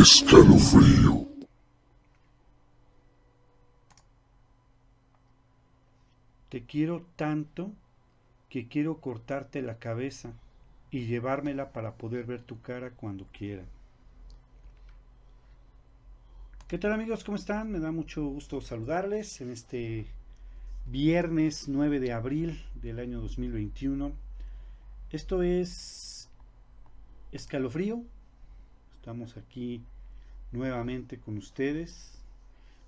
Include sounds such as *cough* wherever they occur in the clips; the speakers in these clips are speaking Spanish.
Escalofrío. Te quiero tanto que quiero cortarte la cabeza y llevármela para poder ver tu cara cuando quiera. ¿Qué tal amigos? ¿Cómo están? Me da mucho gusto saludarles en este viernes 9 de abril del año 2021. Esto es Escalofrío. Estamos aquí nuevamente con ustedes.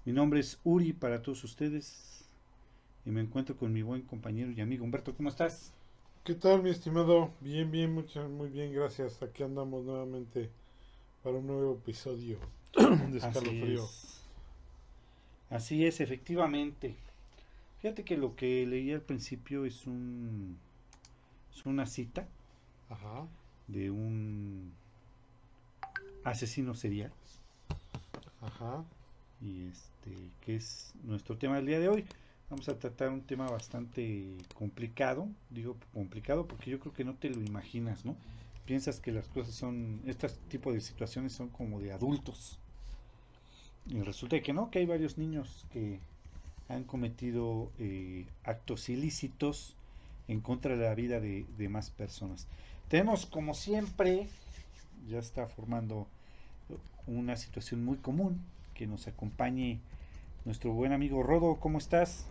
Mi nombre es Uri para todos ustedes y me encuentro con mi buen compañero y amigo Humberto. ¿Cómo estás? ¿Qué tal, mi estimado? Bien, bien, mucho, muy bien, gracias. Aquí andamos nuevamente para un nuevo episodio *clears throat* de Escalofrío. Así es. Así es, efectivamente. Fíjate que lo que leí al principio es un es una cita Ajá. de un asesino serial Ajá. y este que es nuestro tema del día de hoy. Vamos a tratar un tema bastante complicado, digo complicado porque yo creo que no te lo imaginas, ¿no? Piensas que las cosas son, este tipo de situaciones son como de adultos. Y resulta que no, que hay varios niños que han cometido eh, actos ilícitos en contra de la vida de, de más personas. Tenemos como siempre, ya está formando una situación muy común, que nos acompañe nuestro buen amigo Rodo, ¿cómo estás?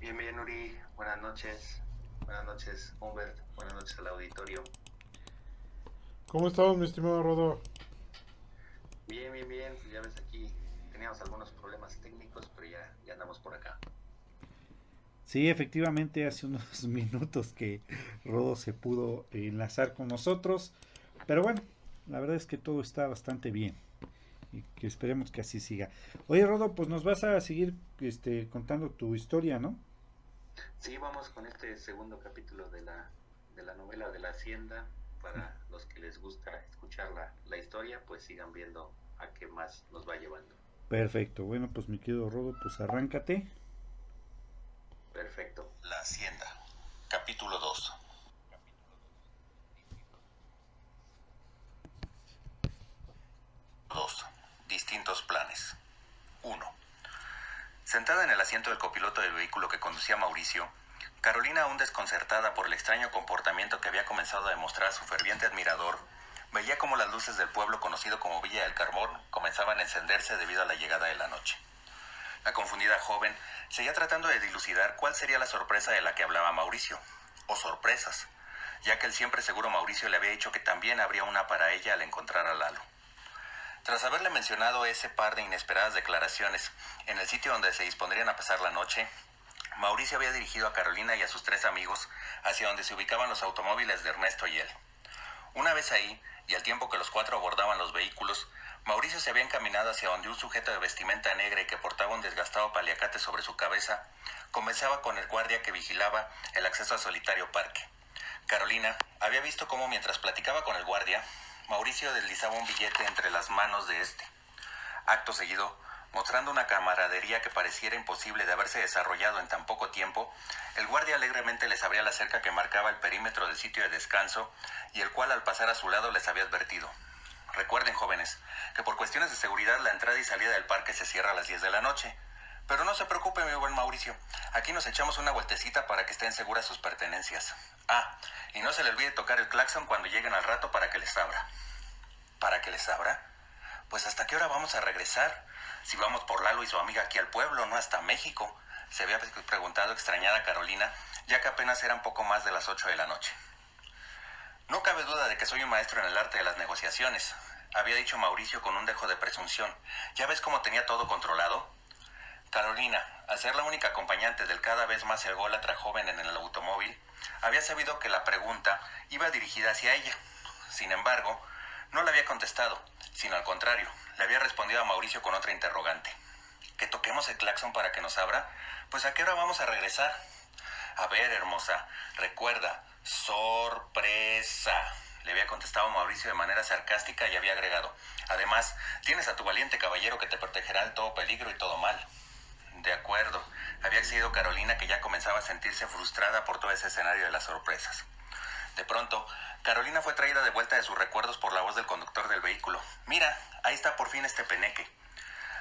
Bien, bien, Uri. Buenas noches. Buenas noches, Humbert. Buenas noches al auditorio. ¿Cómo estamos, mi estimado Rodo? Bien, bien, bien. Ya ves aquí, teníamos algunos problemas técnicos, pero ya, ya andamos por acá. Sí, efectivamente, hace unos *laughs* minutos que Rodo se pudo enlazar con nosotros, pero bueno, la verdad es que todo está bastante bien y que esperemos que así siga. Oye, Rodo, pues nos vas a seguir este, contando tu historia, ¿no? Sí, vamos con este segundo capítulo de la, de la novela de la Hacienda. Para *laughs* los que les gusta escuchar la, la historia, pues sigan viendo a qué más nos va llevando. Perfecto, bueno, pues mi querido Rodo, pues arráncate. Perfecto. La Hacienda, capítulo 2. Dos. Distintos planes. 1. Sentada en el asiento del copiloto del vehículo que conducía Mauricio, Carolina, aún desconcertada por el extraño comportamiento que había comenzado a demostrar su ferviente admirador, veía cómo las luces del pueblo conocido como Villa del Carbón comenzaban a encenderse debido a la llegada de la noche. La confundida joven seguía tratando de dilucidar cuál sería la sorpresa de la que hablaba Mauricio, o sorpresas, ya que el siempre seguro Mauricio le había dicho que también habría una para ella al encontrar a Lalo. Tras haberle mencionado ese par de inesperadas declaraciones en el sitio donde se dispondrían a pasar la noche, Mauricio había dirigido a Carolina y a sus tres amigos hacia donde se ubicaban los automóviles de Ernesto y él. Una vez ahí, y al tiempo que los cuatro abordaban los vehículos, Mauricio se había encaminado hacia donde un sujeto de vestimenta negra y que portaba un desgastado paliacate sobre su cabeza comenzaba con el guardia que vigilaba el acceso al solitario parque. Carolina había visto cómo mientras platicaba con el guardia, Mauricio deslizaba un billete entre las manos de este. Acto seguido, mostrando una camaradería que pareciera imposible de haberse desarrollado en tan poco tiempo, el guardia alegremente les abría la cerca que marcaba el perímetro del sitio de descanso y el cual al pasar a su lado les había advertido. Recuerden, jóvenes, que por cuestiones de seguridad la entrada y salida del parque se cierra a las 10 de la noche. Pero no se preocupe, mi buen Mauricio. Aquí nos echamos una vueltecita para que estén seguras sus pertenencias. Ah, y no se le olvide tocar el claxon cuando lleguen al rato para que les abra. ¿Para que les abra? Pues hasta qué hora vamos a regresar? Si vamos por Lalo y su amiga aquí al pueblo, no hasta México. Se había preguntado extrañada Carolina, ya que apenas eran poco más de las 8 de la noche. No cabe duda de que soy un maestro en el arte de las negociaciones, había dicho Mauricio con un dejo de presunción. ¿Ya ves cómo tenía todo controlado? Carolina, al ser la única acompañante del cada vez más ególatra joven en el automóvil, había sabido que la pregunta iba dirigida hacia ella. Sin embargo, no le había contestado, sino al contrario, le había respondido a Mauricio con otra interrogante. ¿Que toquemos el claxon para que nos abra? Pues a qué hora vamos a regresar. A ver, hermosa, recuerda, sorpresa. Le había contestado Mauricio de manera sarcástica y había agregado, además, tienes a tu valiente caballero que te protegerá de todo peligro y todo mal. De acuerdo, había sido Carolina que ya comenzaba a sentirse frustrada por todo ese escenario de las sorpresas. De pronto, Carolina fue traída de vuelta de sus recuerdos por la voz del conductor del vehículo. Mira, ahí está por fin este peneque.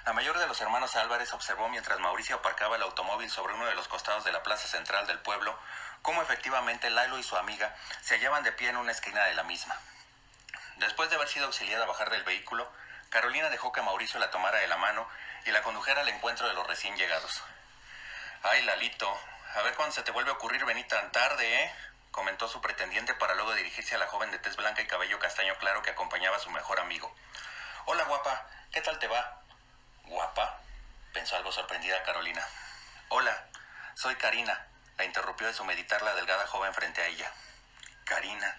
La mayor de los hermanos Álvarez observó mientras Mauricio aparcaba el automóvil sobre uno de los costados de la plaza central del pueblo, cómo efectivamente Lalo y su amiga se hallaban de pie en una esquina de la misma. Después de haber sido auxiliada a bajar del vehículo, Carolina dejó que Mauricio la tomara de la mano y la condujera al encuentro de los recién llegados. Ay, Lalito, a ver cuándo se te vuelve a ocurrir venir tan tarde, ¿eh? comentó su pretendiente para luego dirigirse a la joven de tez blanca y cabello castaño claro que acompañaba a su mejor amigo. Hola, guapa, ¿qué tal te va? ¿Guapa? pensó algo sorprendida Carolina. Hola, soy Karina, la interrumpió de su meditar la delgada joven frente a ella. Karina.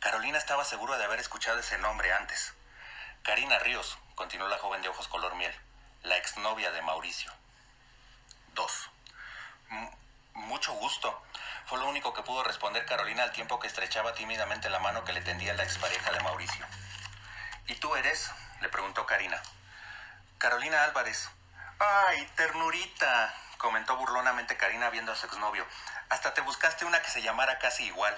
Carolina estaba segura de haber escuchado ese nombre antes. Karina Ríos, continuó la joven de ojos color miel, la exnovia de Mauricio. 2. Mucho gusto. Fue lo único que pudo responder Carolina al tiempo que estrechaba tímidamente la mano que le tendía la expareja de Mauricio. ¿Y tú eres? le preguntó Karina. Carolina Álvarez. ¡Ay, ternurita! Comentó burlonamente Karina viendo a su exnovio. Hasta te buscaste una que se llamara casi igual.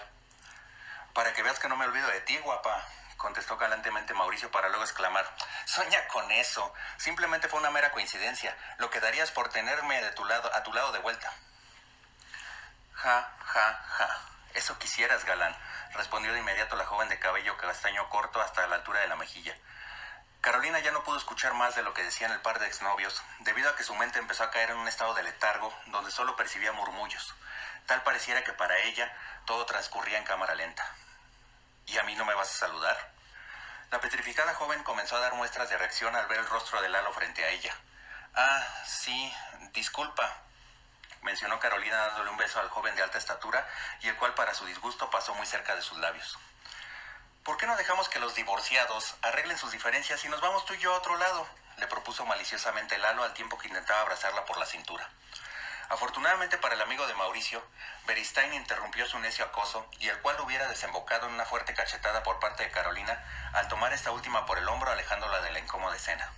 Para que veas que no me olvido de ti, guapa, contestó galantemente Mauricio para luego exclamar. Sueña con eso. Simplemente fue una mera coincidencia. Lo que darías por tenerme de tu lado, a tu lado de vuelta. Ja, ja, ja. Eso quisieras, galán, respondió de inmediato la joven de cabello castaño corto hasta la altura de la mejilla. Carolina ya no pudo escuchar más de lo que decían el par de exnovios, debido a que su mente empezó a caer en un estado de letargo donde solo percibía murmullos. Tal pareciera que para ella todo transcurría en cámara lenta. ¿Y a mí no me vas a saludar? La petrificada joven comenzó a dar muestras de reacción al ver el rostro de Lalo frente a ella. Ah, sí, disculpa, mencionó Carolina dándole un beso al joven de alta estatura y el cual para su disgusto pasó muy cerca de sus labios. ¿Por qué no dejamos que los divorciados arreglen sus diferencias y nos vamos tú y yo a otro lado? le propuso maliciosamente Lalo al tiempo que intentaba abrazarla por la cintura. Afortunadamente para el amigo de Mauricio, Beristain interrumpió su necio acoso y el cual hubiera desembocado en una fuerte cachetada por parte de Carolina al tomar esta última por el hombro alejándola de la incómoda escena.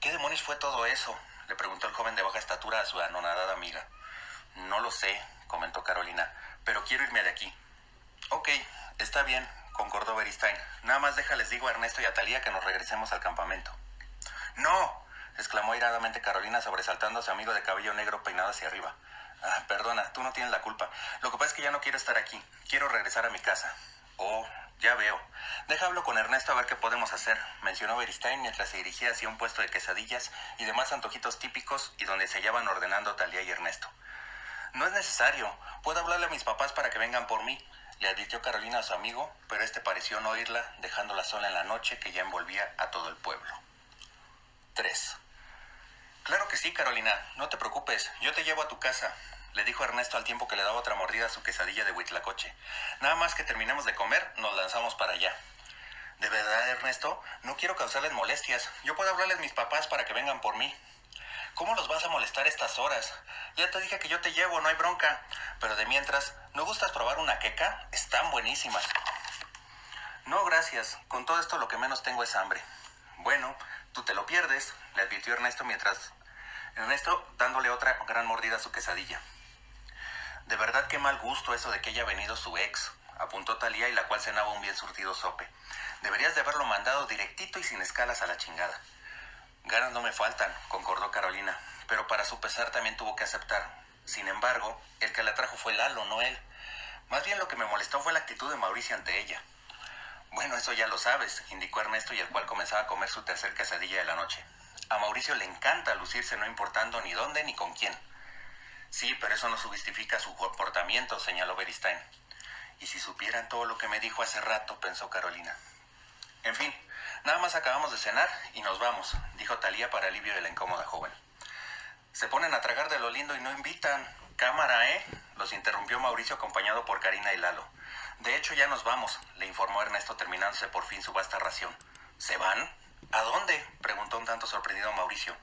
¿Qué demonios fue todo eso? le preguntó el joven de baja estatura a su anonadada amiga. No lo sé, comentó Carolina, pero quiero irme de aquí. Ok, está bien, concordó Beristain. Nada más déjales digo a Ernesto y a Talía que nos regresemos al campamento. ¡No! exclamó airadamente Carolina sobresaltando a su amigo de cabello negro peinado hacia arriba. Ah, perdona, tú no tienes la culpa. Lo que pasa es que ya no quiero estar aquí. Quiero regresar a mi casa. Oh, ya veo. Deja hablo con Ernesto a ver qué podemos hacer, mencionó Beristain mientras se dirigía hacia un puesto de quesadillas y demás antojitos típicos y donde se hallaban ordenando Talía y Ernesto. No es necesario. Puedo hablarle a mis papás para que vengan por mí le advirtió Carolina a su amigo, pero este pareció no oírla, dejándola sola en la noche que ya envolvía a todo el pueblo. 3. Claro que sí, Carolina, no te preocupes, yo te llevo a tu casa, le dijo Ernesto al tiempo que le daba otra mordida a su quesadilla de huitlacoche. Nada más que terminemos de comer, nos lanzamos para allá. De verdad, Ernesto, no quiero causarles molestias. Yo puedo hablarles a mis papás para que vengan por mí. ¿Cómo los vas a molestar estas horas? Ya te dije que yo te llevo, no hay bronca. Pero de mientras, ¿no gustas probar una queca? Están buenísimas. No, gracias. Con todo esto lo que menos tengo es hambre. Bueno, tú te lo pierdes, le advirtió Ernesto mientras... Ernesto dándole otra gran mordida a su quesadilla. De verdad qué mal gusto eso de que haya venido su ex, apuntó Talía y la cual cenaba un bien surtido sope. Deberías de haberlo mandado directito y sin escalas a la chingada. Ganas no me faltan, concordó Carolina, pero para su pesar también tuvo que aceptar. Sin embargo, el que la trajo fue Lalo, no él. Más bien lo que me molestó fue la actitud de Mauricio ante ella. Bueno, eso ya lo sabes, indicó Ernesto y el cual comenzaba a comer su tercer quesadilla de la noche. A Mauricio le encanta lucirse no importando ni dónde ni con quién. Sí, pero eso no justifica su comportamiento, señaló Beristain. Y si supieran todo lo que me dijo hace rato, pensó Carolina. En fin, Nada más acabamos de cenar y nos vamos, dijo Talía para alivio de la incómoda joven. Se ponen a tragar de lo lindo y no invitan. Cámara, ¿eh? Los interrumpió Mauricio acompañado por Karina y Lalo. De hecho, ya nos vamos, le informó Ernesto terminándose por fin su vasta ración. ¿Se van? ¿A dónde? preguntó un tanto sorprendido Mauricio.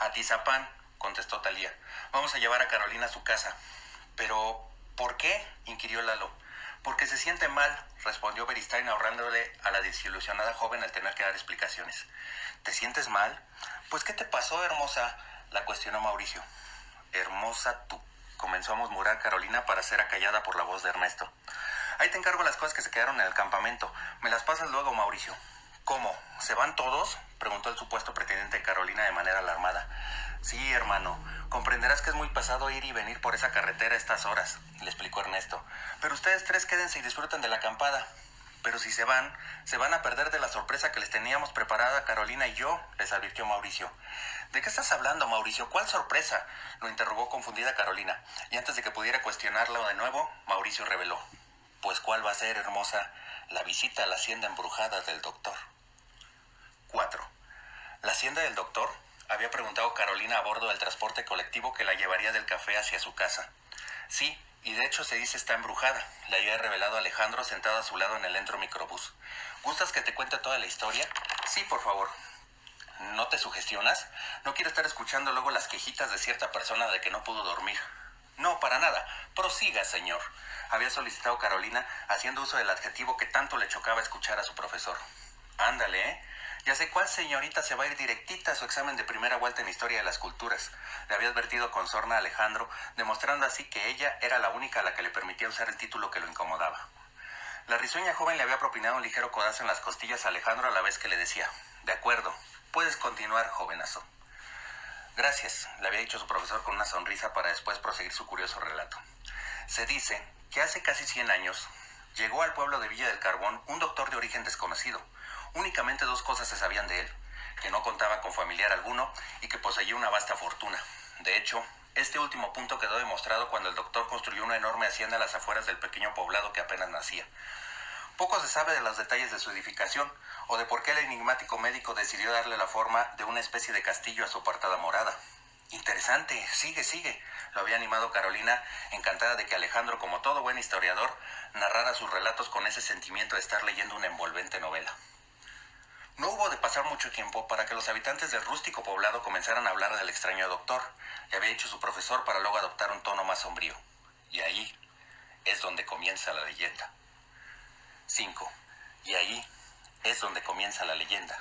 A Tizapán, contestó Talía. Vamos a llevar a Carolina a su casa. Pero, ¿por qué? inquirió Lalo. Porque se siente mal, respondió Beristain ahorrándole a la desilusionada joven al tener que dar explicaciones. ¿Te sientes mal? Pues ¿qué te pasó, hermosa? la cuestionó Mauricio. Hermosa tú, comenzó a murmurar Carolina para ser acallada por la voz de Ernesto. Ahí te encargo las cosas que se quedaron en el campamento. Me las pasas luego, Mauricio. ¿Cómo? ¿Se van todos? preguntó el supuesto pretendiente de Carolina de manera alarmada. Sí, hermano. Comprenderás que es muy pesado ir y venir por esa carretera a estas horas, le explicó Ernesto. Pero ustedes tres quédense y disfruten de la acampada. Pero si se van, se van a perder de la sorpresa que les teníamos preparada Carolina y yo, les advirtió Mauricio. ¿De qué estás hablando, Mauricio? ¿Cuál sorpresa? lo interrogó confundida Carolina. Y antes de que pudiera cuestionarlo de nuevo, Mauricio reveló. Pues cuál va a ser, hermosa, la visita a la hacienda embrujada del doctor. 4. La hacienda del doctor había preguntado Carolina a bordo del transporte colectivo que la llevaría del café hacia su casa. Sí, y de hecho se dice está embrujada, le había revelado Alejandro sentado a su lado en el entro microbús. ¿Gustas que te cuente toda la historia? Sí, por favor. ¿No te sugestionas? No quiero estar escuchando luego las quejitas de cierta persona de que no pudo dormir. No, para nada. Prosiga, señor. Había solicitado Carolina, haciendo uso del adjetivo que tanto le chocaba escuchar a su profesor. Ándale, ¿eh? Ya sé cuál señorita se va a ir directita a su examen de primera vuelta en Historia de las Culturas. Le había advertido con sorna a Alejandro, demostrando así que ella era la única a la que le permitía usar el título que lo incomodaba. La risueña joven le había propinado un ligero codazo en las costillas a Alejandro a la vez que le decía, de acuerdo, puedes continuar, jovenazo. Gracias, le había dicho su profesor con una sonrisa para después proseguir su curioso relato. Se dice que hace casi 100 años llegó al pueblo de Villa del Carbón un doctor de origen desconocido, Únicamente dos cosas se sabían de él, que no contaba con familiar alguno y que poseía una vasta fortuna. De hecho, este último punto quedó demostrado cuando el doctor construyó una enorme hacienda a las afueras del pequeño poblado que apenas nacía. Poco se sabe de los detalles de su edificación o de por qué el enigmático médico decidió darle la forma de una especie de castillo a su apartada morada. Interesante, sigue, sigue, lo había animado Carolina, encantada de que Alejandro, como todo buen historiador, narrara sus relatos con ese sentimiento de estar leyendo una envolvente novela. No hubo de pasar mucho tiempo para que los habitantes del rústico poblado comenzaran a hablar del extraño doctor, que había hecho su profesor para luego adoptar un tono más sombrío. Y ahí es donde comienza la leyenda. 5. Y ahí es donde comienza la leyenda.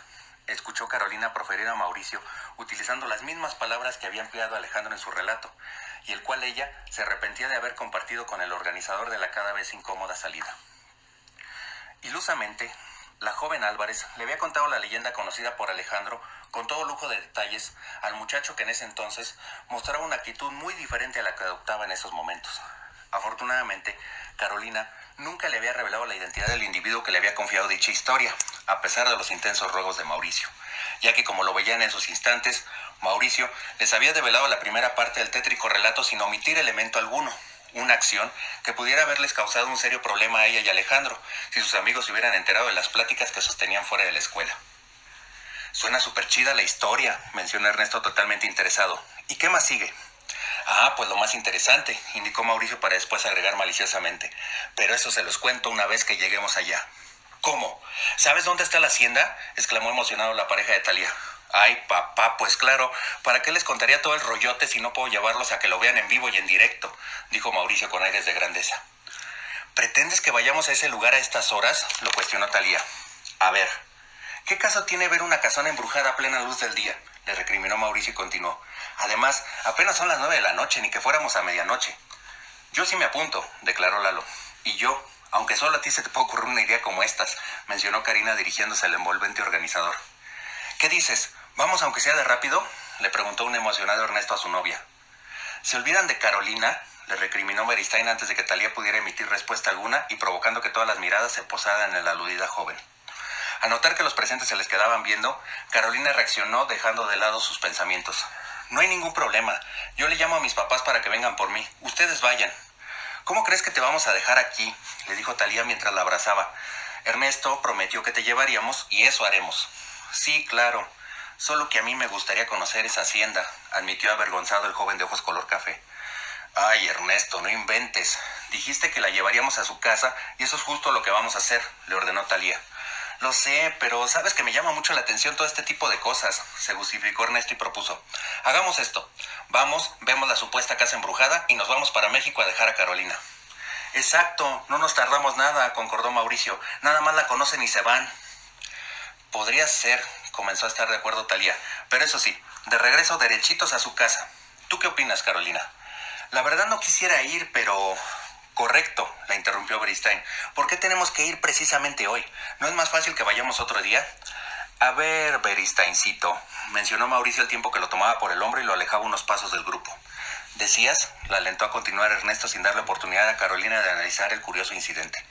Escuchó Carolina proferir a Mauricio utilizando las mismas palabras que había empleado Alejandro en su relato, y el cual ella se arrepentía de haber compartido con el organizador de la cada vez incómoda salida. Ilusamente, la joven Álvarez le había contado la leyenda conocida por Alejandro con todo lujo de detalles al muchacho que en ese entonces mostraba una actitud muy diferente a la que adoptaba en esos momentos. Afortunadamente, Carolina nunca le había revelado la identidad del individuo que le había confiado dicha historia, a pesar de los intensos ruegos de Mauricio, ya que como lo veían en esos instantes, Mauricio les había develado la primera parte del tétrico relato sin omitir elemento alguno, una acción que pudiera haberles causado un serio problema a ella y Alejandro si sus amigos se hubieran enterado de las pláticas que sostenían fuera de la escuela. Suena súper chida la historia, mencionó Ernesto totalmente interesado. ¿Y qué más sigue? Ah, pues lo más interesante, indicó Mauricio para después agregar maliciosamente. Pero eso se los cuento una vez que lleguemos allá. ¿Cómo? ¿Sabes dónde está la hacienda? exclamó emocionado la pareja de Talía. Ay, papá, pues claro, ¿para qué les contaría todo el rollote si no puedo llevarlos a que lo vean en vivo y en directo? dijo Mauricio con aires de grandeza. ¿Pretendes que vayamos a ese lugar a estas horas? lo cuestionó Talía. A ver, ¿qué caso tiene ver una casona embrujada a plena luz del día? le recriminó Mauricio y continuó. Además, apenas son las nueve de la noche, ni que fuéramos a medianoche. Yo sí me apunto, declaró Lalo. Y yo, aunque solo a ti se te puede ocurrir una idea como estas, mencionó Karina dirigiéndose al envolvente organizador. ¿Qué dices? ¿Vamos aunque sea de rápido? le preguntó un emocionado Ernesto a su novia. ¿Se olvidan de Carolina? le recriminó Beristain antes de que Talía pudiera emitir respuesta alguna y provocando que todas las miradas se posaran en la aludida joven. Al notar que los presentes se les quedaban viendo, Carolina reaccionó dejando de lado sus pensamientos. No hay ningún problema. Yo le llamo a mis papás para que vengan por mí. Ustedes vayan. ¿Cómo crees que te vamos a dejar aquí? le dijo Talía mientras la abrazaba. Ernesto prometió que te llevaríamos y eso haremos. Sí, claro. Solo que a mí me gustaría conocer esa hacienda, admitió avergonzado el joven de ojos color café. Ay, Ernesto, no inventes. Dijiste que la llevaríamos a su casa y eso es justo lo que vamos a hacer, le ordenó Talía. Lo sé, pero sabes que me llama mucho la atención todo este tipo de cosas, se justificó Ernesto y propuso. Hagamos esto. Vamos, vemos la supuesta casa embrujada y nos vamos para México a dejar a Carolina. Exacto, no nos tardamos nada, concordó Mauricio. Nada más la conocen y se van. Podría ser, comenzó a estar de acuerdo Talía, pero eso sí, de regreso derechitos a su casa. ¿Tú qué opinas, Carolina? La verdad no quisiera ir, pero Correcto, la interrumpió Beristain. ¿Por qué tenemos que ir precisamente hoy? ¿No es más fácil que vayamos otro día? A ver, Beristaincito, mencionó Mauricio el tiempo que lo tomaba por el hombro y lo alejaba unos pasos del grupo. ¿Decías? La alentó a continuar Ernesto sin darle oportunidad a Carolina de analizar el curioso incidente.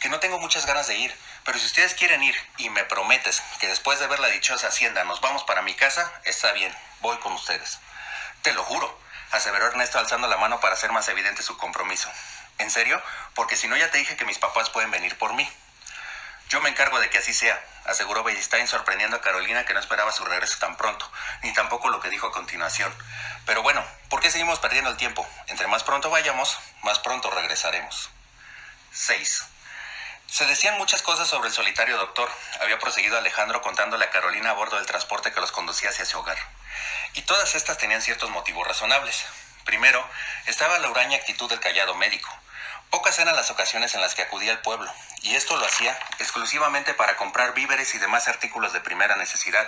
Que no tengo muchas ganas de ir, pero si ustedes quieren ir y me prometes que después de ver la dichosa hacienda nos vamos para mi casa, está bien, voy con ustedes. Te lo juro, aseveró Ernesto alzando la mano para hacer más evidente su compromiso. ¿En serio? Porque si no ya te dije que mis papás pueden venir por mí. Yo me encargo de que así sea, aseguró Beristain sorprendiendo a Carolina que no esperaba su regreso tan pronto, ni tampoco lo que dijo a continuación. Pero bueno, ¿por qué seguimos perdiendo el tiempo? Entre más pronto vayamos, más pronto regresaremos. 6. Se decían muchas cosas sobre el solitario doctor, había proseguido Alejandro contándole a Carolina a bordo del transporte que los conducía hacia su hogar. Y todas estas tenían ciertos motivos razonables. Primero, estaba la huraña actitud del callado médico. Pocas eran las ocasiones en las que acudía al pueblo, y esto lo hacía exclusivamente para comprar víveres y demás artículos de primera necesidad.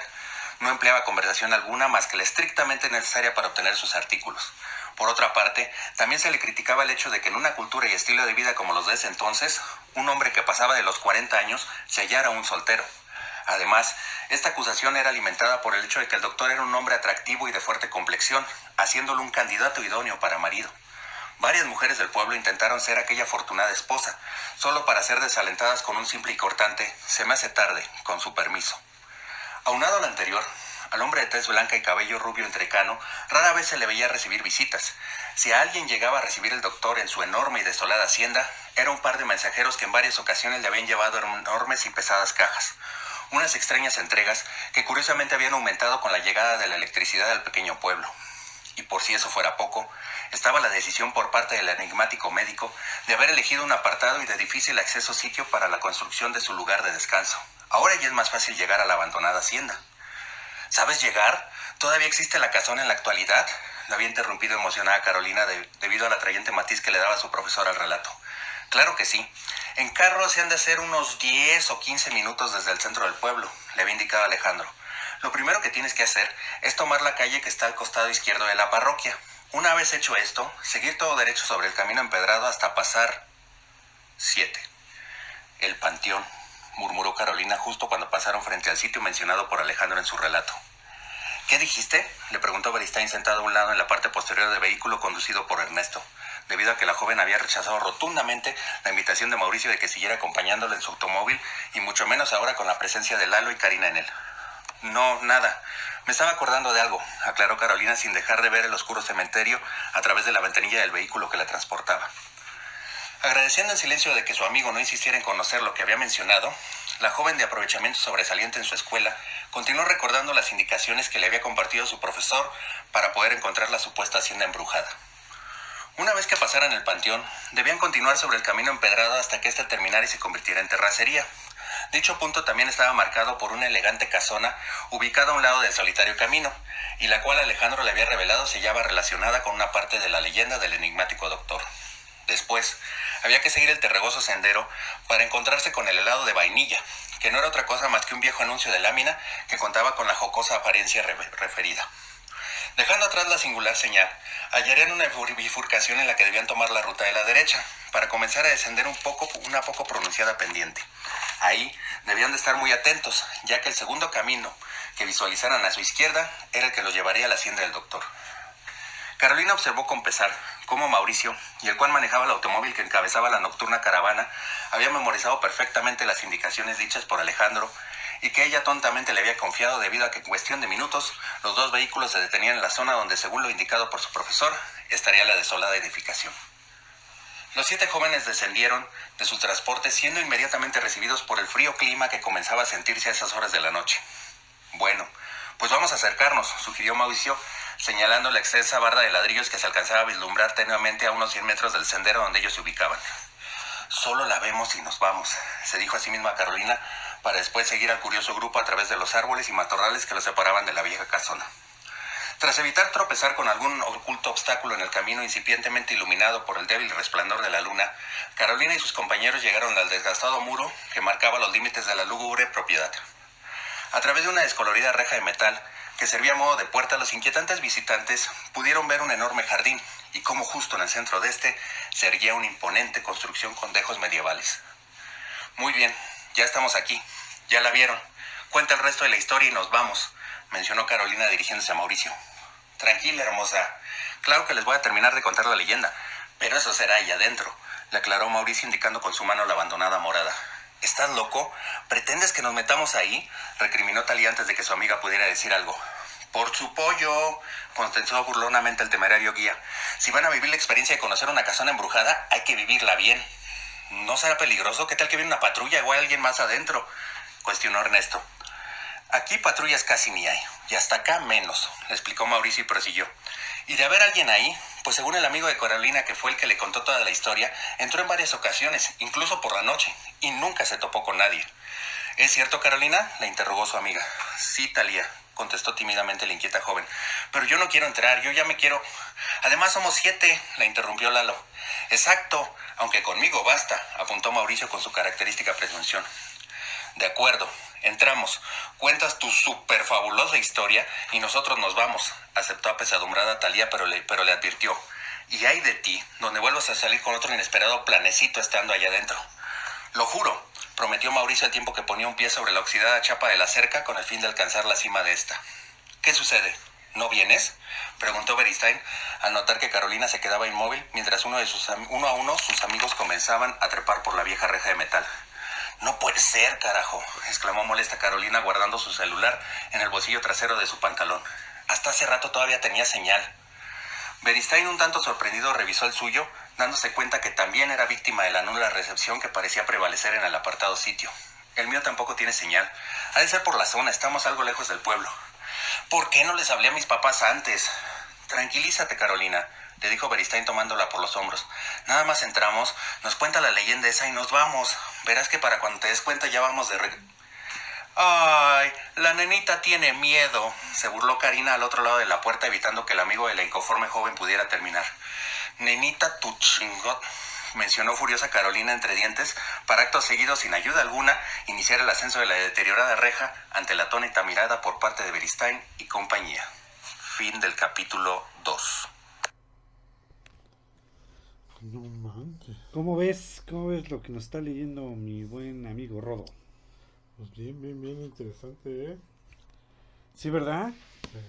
No empleaba conversación alguna más que la estrictamente necesaria para obtener sus artículos. Por otra parte, también se le criticaba el hecho de que en una cultura y estilo de vida como los de ese entonces, un hombre que pasaba de los 40 años se hallara un soltero. Además, esta acusación era alimentada por el hecho de que el doctor era un hombre atractivo y de fuerte complexión, haciéndolo un candidato idóneo para marido. Varias mujeres del pueblo intentaron ser aquella afortunada esposa, solo para ser desalentadas con un simple y cortante se me hace tarde, con su permiso. Aunado a lo anterior, al hombre de tez blanca y cabello rubio entrecano rara vez se le veía recibir visitas. Si a alguien llegaba a recibir el doctor en su enorme y desolada hacienda, era un par de mensajeros que en varias ocasiones le habían llevado enormes y pesadas cajas unas extrañas entregas que curiosamente habían aumentado con la llegada de la electricidad al pequeño pueblo. Y por si eso fuera poco, estaba la decisión por parte del enigmático médico de haber elegido un apartado y de difícil acceso sitio para la construcción de su lugar de descanso. Ahora ya es más fácil llegar a la abandonada hacienda. ¿Sabes llegar? ¿Todavía existe la casona en la actualidad? La había interrumpido emocionada Carolina debido al atrayente matiz que le daba su profesor al relato. Claro que sí. En carro se han de hacer unos 10 o 15 minutos desde el centro del pueblo, le había indicado Alejandro. Lo primero que tienes que hacer es tomar la calle que está al costado izquierdo de la parroquia. Una vez hecho esto, seguir todo derecho sobre el camino empedrado hasta pasar 7. El panteón, murmuró Carolina justo cuando pasaron frente al sitio mencionado por Alejandro en su relato. ¿Qué dijiste? le preguntó Beristain sentado a un lado en la parte posterior del vehículo conducido por Ernesto debido a que la joven había rechazado rotundamente la invitación de Mauricio de que siguiera acompañándole en su automóvil y mucho menos ahora con la presencia de Lalo y Karina en él. No, nada. Me estaba acordando de algo, aclaró Carolina sin dejar de ver el oscuro cementerio a través de la ventanilla del vehículo que la transportaba. Agradeciendo en silencio de que su amigo no insistiera en conocer lo que había mencionado, la joven de aprovechamiento sobresaliente en su escuela continuó recordando las indicaciones que le había compartido su profesor para poder encontrar la supuesta hacienda embrujada. Una vez que pasaran el panteón, debían continuar sobre el camino empedrado hasta que éste terminara y se convirtiera en terracería. Dicho punto también estaba marcado por una elegante casona ubicada a un lado del solitario camino, y la cual Alejandro le había revelado se hallaba relacionada con una parte de la leyenda del enigmático doctor. Después, había que seguir el terregoso sendero para encontrarse con el helado de vainilla, que no era otra cosa más que un viejo anuncio de lámina que contaba con la jocosa apariencia referida. Dejando atrás la singular señal, hallarían una bifurcación en la que debían tomar la ruta de la derecha para comenzar a descender un poco una poco pronunciada pendiente. Ahí debían de estar muy atentos, ya que el segundo camino que visualizaran a su izquierda era el que los llevaría a la hacienda del doctor. Carolina observó con pesar cómo Mauricio, y el cual manejaba el automóvil que encabezaba la nocturna caravana, había memorizado perfectamente las indicaciones dichas por Alejandro y que ella tontamente le había confiado debido a que en cuestión de minutos los dos vehículos se detenían en la zona donde, según lo indicado por su profesor, estaría la desolada edificación. Los siete jóvenes descendieron de su transporte siendo inmediatamente recibidos por el frío clima que comenzaba a sentirse a esas horas de la noche. Bueno, pues vamos a acercarnos, sugirió Mauricio, señalando la extensa barda de ladrillos que se alcanzaba a vislumbrar tenuamente a unos 100 metros del sendero donde ellos se ubicaban. Solo la vemos y nos vamos, se dijo a sí misma Carolina, para después seguir al curioso grupo a través de los árboles y matorrales que los separaban de la vieja casona. Tras evitar tropezar con algún oculto obstáculo en el camino incipientemente iluminado por el débil resplandor de la luna, Carolina y sus compañeros llegaron al desgastado muro que marcaba los límites de la lúgubre propiedad. A través de una descolorida reja de metal que servía a modo de puerta, los inquietantes visitantes pudieron ver un enorme jardín y cómo justo en el centro de este se erguía una imponente construcción con dejos medievales. Muy bien, ya estamos aquí. Ya la vieron. Cuenta el resto de la historia y nos vamos, mencionó Carolina dirigiéndose a Mauricio. Tranquila, hermosa. Claro que les voy a terminar de contar la leyenda, pero eso será ahí adentro, le aclaró Mauricio indicando con su mano la abandonada morada. ¿Estás loco? ¿Pretendes que nos metamos ahí? recriminó Talía antes de que su amiga pudiera decir algo. Por su pollo, contestó burlonamente el temerario guía. Si van a vivir la experiencia de conocer una casona embrujada, hay que vivirla bien. ¿No será peligroso? ¿Qué tal que viene una patrulla o hay alguien más adentro? cuestionó Ernesto. Aquí patrullas casi ni hay, y hasta acá menos, le explicó Mauricio y prosiguió. Y de haber alguien ahí, pues según el amigo de Carolina, que fue el que le contó toda la historia, entró en varias ocasiones, incluso por la noche, y nunca se topó con nadie. ¿Es cierto, Carolina? le interrogó su amiga. Sí, Talía, contestó tímidamente la inquieta joven. Pero yo no quiero entrar, yo ya me quiero. Además somos siete, la interrumpió Lalo. Exacto, aunque conmigo basta, apuntó Mauricio con su característica presunción. De acuerdo, entramos. Cuentas tu super fabulosa historia y nosotros nos vamos, aceptó apesadumbrada Talía, pero le, pero le advirtió. Y hay de ti, donde vuelvas a salir con otro inesperado planecito estando allá adentro. Lo juro, prometió Mauricio al tiempo que ponía un pie sobre la oxidada chapa de la cerca con el fin de alcanzar la cima de esta. ¿Qué sucede? ¿No vienes? preguntó Beristain al notar que Carolina se quedaba inmóvil mientras uno, de sus, uno a uno sus amigos comenzaban a trepar por la vieja reja de metal. No puede ser, carajo, exclamó molesta Carolina guardando su celular en el bolsillo trasero de su pantalón. Hasta hace rato todavía tenía señal. Beristain, un tanto sorprendido, revisó el suyo, dándose cuenta que también era víctima de la nula recepción que parecía prevalecer en el apartado sitio. El mío tampoco tiene señal. Ha de ser por la zona, estamos algo lejos del pueblo. ¿Por qué no les hablé a mis papás antes? Tranquilízate, Carolina, le dijo Beristain tomándola por los hombros. Nada más entramos, nos cuenta la leyenda esa y nos vamos. Verás que para cuando te des cuenta ya vamos de... Ay, la nenita tiene miedo, se burló Karina al otro lado de la puerta evitando que el amigo de la inconforme joven pudiera terminar. Nenita tu chingot, mencionó furiosa Carolina entre dientes, para acto seguido, sin ayuda alguna, iniciar el ascenso de la deteriorada reja ante la atónita mirada por parte de Beristain y compañía. Fin del capítulo 2. No manches. ¿Cómo ves? ¿Cómo ves lo que nos está leyendo mi buen amigo Rodo? Pues bien, bien, bien interesante, ¿eh? Sí, ¿verdad?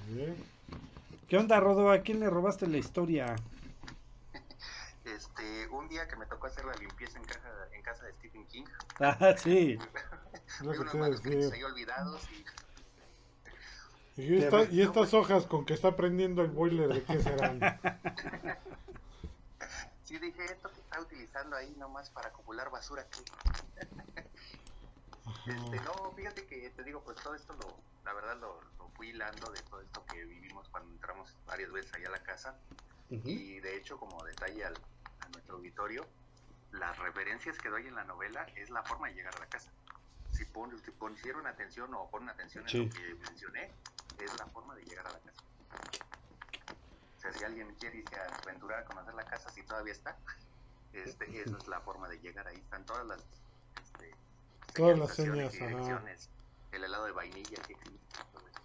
Sí. ¿Qué onda, Rodo? ¿A quién le robaste la historia? Este, un día que me tocó hacer la limpieza en, caja, en casa de Stephen King, *laughs* Ah, sí. *laughs* Que unos manuscritos decir. ahí olvidados y ¿Y, esta- y estas hojas con que está prendiendo el boiler, ¿de qué serán? *laughs* sí dije, esto que está utilizando ahí nomás para acumular basura aquí. *laughs* Este, no, fíjate que te digo, pues todo esto lo, la verdad lo, lo fui hilando de todo esto que vivimos cuando entramos varias veces allá a la casa. Ujú. Y de hecho, como detalle al, a nuestro auditorio, las referencias que doy en la novela es la forma de llegar a la casa. Si, pon, si pusieron atención o ponen atención en Sí. lo que mencioné, es la forma de llegar a la casa. O sea, si alguien quiere irse a aventurar a conocer la casa, si todavía está, este, esa es la forma de llegar ahí. Están todas las... Este, Todas las señas, y ajá. direcciones. El helado de vainilla que existe. todo eso.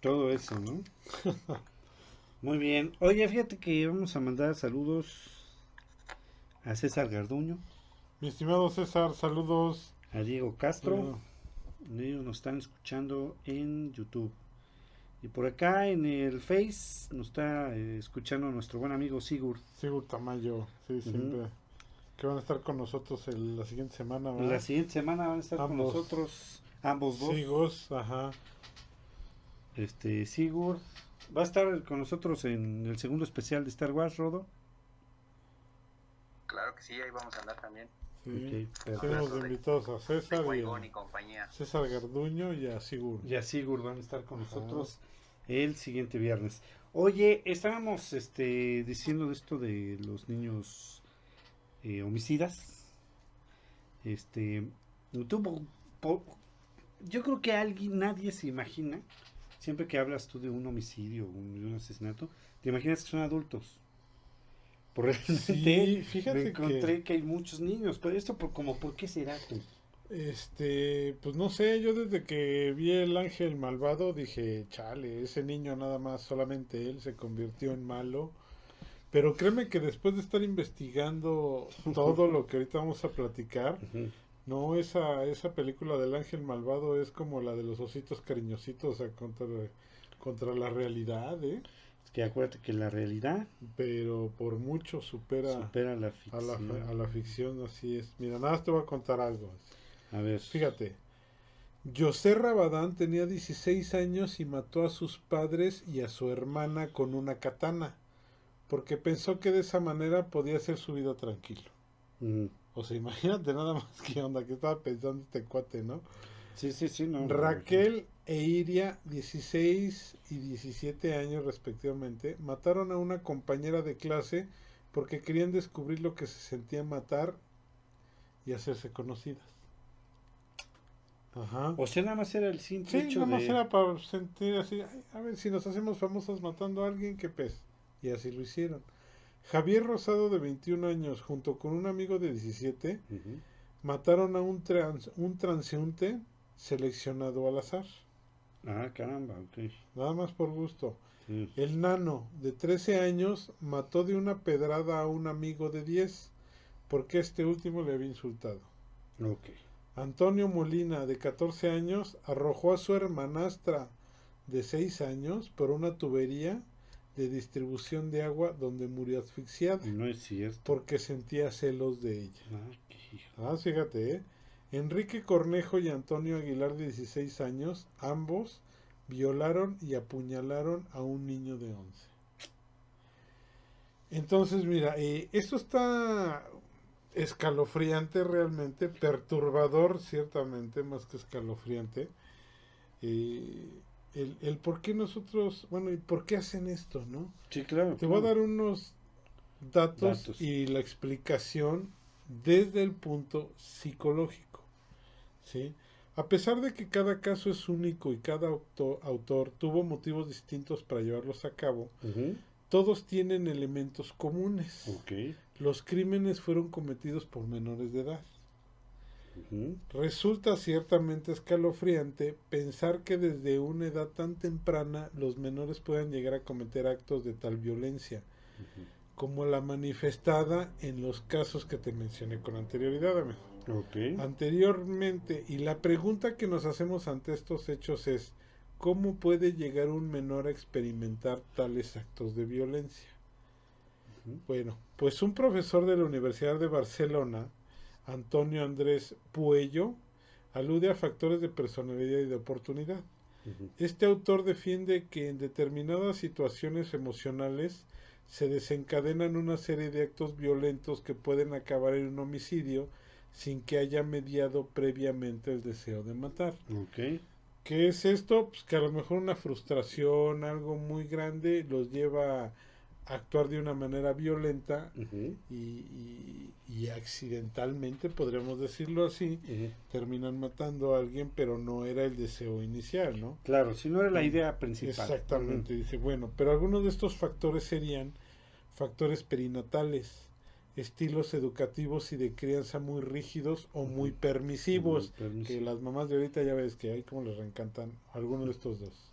Todo eso, ¿no? *laughs* Muy bien. Oye, fíjate que vamos a mandar saludos a César Garduño, Mi estimado César, saludos. a Diego Castro. Bueno, Ellos nos están escuchando en YouTube. Y por acá en el Face nos está eh, escuchando nuestro buen amigo Sigurd. Sigurd Tamayo, sí, siempre. Que van a estar con nosotros el- la siguiente semana, ¿verdad? La siguiente semana van a estar con Ambos. nosotros ambos dos. Sí, Gus, ajá. Este Sigurd va a estar con nosotros en el segundo especial de Star Wars, Rodo. Claro que sí, ahí vamos a andar también. Sí. Tenemos invitados a César y a compañía. César Garduño y a Sigurd. Y a Sigurd van a estar con nosotros el siguiente viernes. Oye, estábamos este, diciendo de esto de los niños eh, homicidas. Este, tú, po- po- yo creo que alguien, nadie se imagina, siempre que hablas tú de un homicidio, un, de un asesinato, te imaginas que son adultos. Por realmente Sí, fíjate me encontré que que... hay muchos niños, pero esto por, como, ¿por qué será tú? este, pues no sé, yo desde que vi el ángel malvado dije, chale, ese niño nada más, solamente él se convirtió en malo. Pero créeme que después de estar investigando *laughs* todo lo que ahorita vamos a platicar, no, esa, esa película del ángel malvado es como la de los ositos cariñositos, o sea, contra, contra la realidad, ¿eh? Que acuérdate que la realidad... Pero por mucho supera, supera la ficción. A, la, a la ficción, así es. Mira, nada más te voy a contar algo. A ver. Fíjate. José Rabadán tenía 16 años y mató a sus padres y a su hermana con una katana, porque pensó que de esa manera podía hacer su vida tranquilo. O sea, imagínate nada más *laughs* que onda que estaba pensando este cuate, ¿no? Sí, sí, sí, no. Raquel e Iria, 16 y 17 años respectivamente, mataron a una compañera de clase porque querían descubrir lo que se sentía matar y hacerse conocidas. Ajá. O sea, nada más era el simple sí, nada más era para sentir así, a ver si nos hacemos famosas matando a alguien, qué pez. Y así lo hicieron. Javier Rosado, de 21 años, junto con un amigo de 17, mataron a un, trans, un transeúnte seleccionado al azar. Ah, caramba, ok. Nada más por gusto. El nano, de 13 años, mató de una pedrada a un amigo de 10, porque este último le había insultado. Ok. Antonio Molina, de 14 años, arrojó a su hermanastra de 6 años por una tubería de distribución de agua donde murió asfixiada. No es cierto. Porque sentía celos de ella. Ah, qué ah fíjate, ¿eh? Enrique Cornejo y Antonio Aguilar, de 16 años, ambos violaron y apuñalaron a un niño de 11. Entonces, mira, eh, esto está escalofriante realmente, perturbador ciertamente, más que escalofriante. Eh, el, el por qué nosotros, bueno, y por qué hacen esto, ¿no? Sí, claro. Te voy a dar unos datos, y la explicación desde el punto psicológico, ¿sí? A pesar de que cada caso es único y cada autor, tuvo motivos distintos para llevarlos a cabo, todos tienen elementos comunes. Los crímenes fueron cometidos por menores de edad. Resulta ciertamente escalofriante pensar que desde una edad tan temprana los menores puedan llegar a cometer actos de tal violencia, como la manifestada en los casos que te mencioné con anterioridad. Anteriormente, y la pregunta que nos hacemos ante estos hechos es, ¿cómo puede llegar un menor a experimentar tales actos de violencia? Bueno, pues un profesor de la Universidad de Barcelona, Antonio Andrés Puello, alude a factores de personalidad y de oportunidad. Este autor defiende que en determinadas situaciones emocionales se desencadenan una serie de actos violentos que pueden acabar en un homicidio sin que haya mediado previamente el deseo de matar. ¿Qué es esto? Pues que a lo mejor una frustración, algo muy grande, los lleva a actuar de una manera violenta y, accidentalmente, podríamos decirlo así, terminan matando a alguien, pero no era el deseo inicial, ¿no? Claro, si no era la idea principal. Exactamente, dice, bueno, pero algunos de estos factores serían factores perinatales, estilos educativos y de crianza muy rígidos o muy permisivos, que las mamás de ahorita ya ves que hay como les reencantan algunos de estos dos.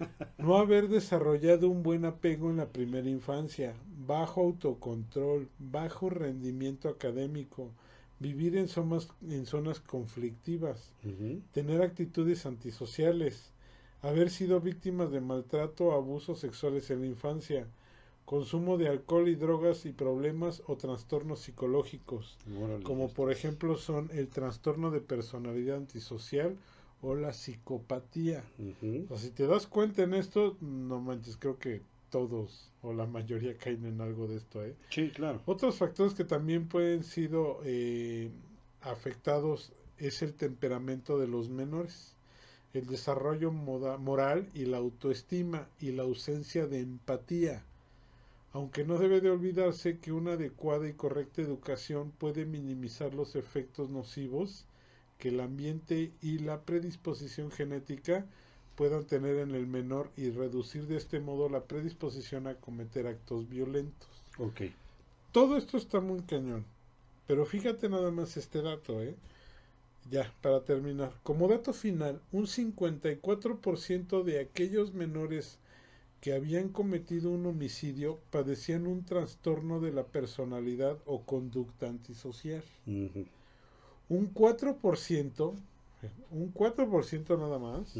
*laughs* No haber desarrollado un buen apego en la primera infancia, bajo autocontrol, bajo rendimiento académico, vivir en zonas, en zonas conflictivas, tener actitudes antisociales, haber sido víctimas de maltrato o abusos sexuales en la infancia, consumo de alcohol y drogas y problemas o trastornos psicológicos, como por ejemplo son el trastorno de personalidad antisocial o la psicopatía. o si te das cuenta en esto, no manches, creo que todos o la mayoría caen en algo de esto. ¿eh? Sí, claro. Otros factores que también pueden sido eh, afectados es el temperamento de los menores, el desarrollo moral y la autoestima y la ausencia de empatía. Aunque no debe de olvidarse que una adecuada y correcta educación puede minimizar los efectos nocivos que el ambiente y la predisposición genética puedan tener en el menor y reducir de este modo la predisposición a cometer actos violentos. Ok. Todo esto está muy cañón. Pero fíjate nada más este dato, ¿eh? Ya, para terminar. Como dato final, un 54% de aquellos menores que habían cometido un homicidio padecían un trastorno de la personalidad o conducta antisocial. Un 4%, un 4% nada más,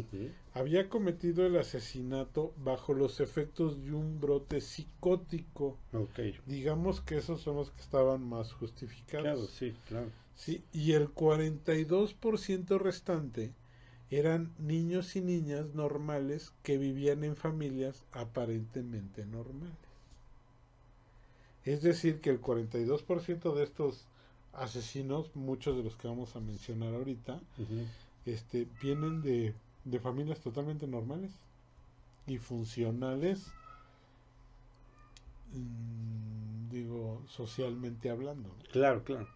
había cometido el asesinato bajo los efectos de un brote psicótico. Digamos que esos son los que estaban más justificados. Claro, sí, claro. Sí, y el 42% restante eran niños y niñas normales que vivían en familias aparentemente normales. Es decir, que el 42% de estos asesinos, muchos de los que vamos a mencionar ahorita, este, vienen de, de, familias totalmente normales y funcionales, mm, digo, socialmente hablando. Claro, claro.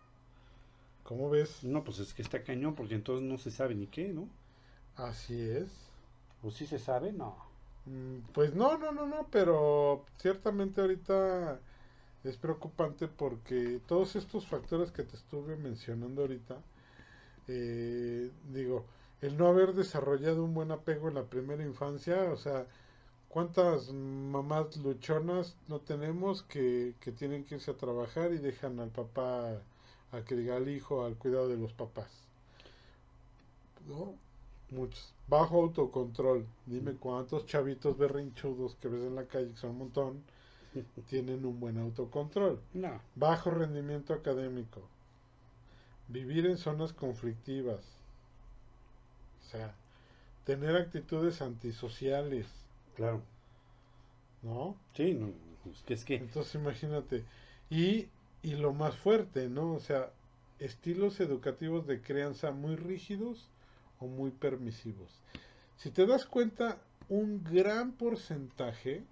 ¿Cómo ves? No, pues es que está cañón, porque entonces no se sabe ni qué, ¿no? Así es. Pues sí se sabe, no. Mm, pues no, no, no, no, pero ciertamente ahorita es preocupante porque todos estos factores que te estuve mencionando ahorita, eh, digo, el no haber desarrollado un buen apego en la primera infancia, o sea, ¿cuántas mamás luchonas no tenemos que, que tienen que irse a trabajar y dejan al papá, a que diga al hijo, al cuidado de los papás? ¿No? Muchos. Bajo autocontrol. Dime cuántos chavitos berrinchudos que ves en la calle, que son un montón, *laughs* tienen un buen autocontrol. No. Bajo rendimiento académico. Vivir en zonas conflictivas. O sea, tener actitudes antisociales. Claro. ¿No? Sí, no, es que es que... Entonces imagínate. Y, y lo más fuerte, ¿no? O sea, estilos educativos de crianza muy rígidos o muy permisivos. Si te das cuenta, un gran porcentaje,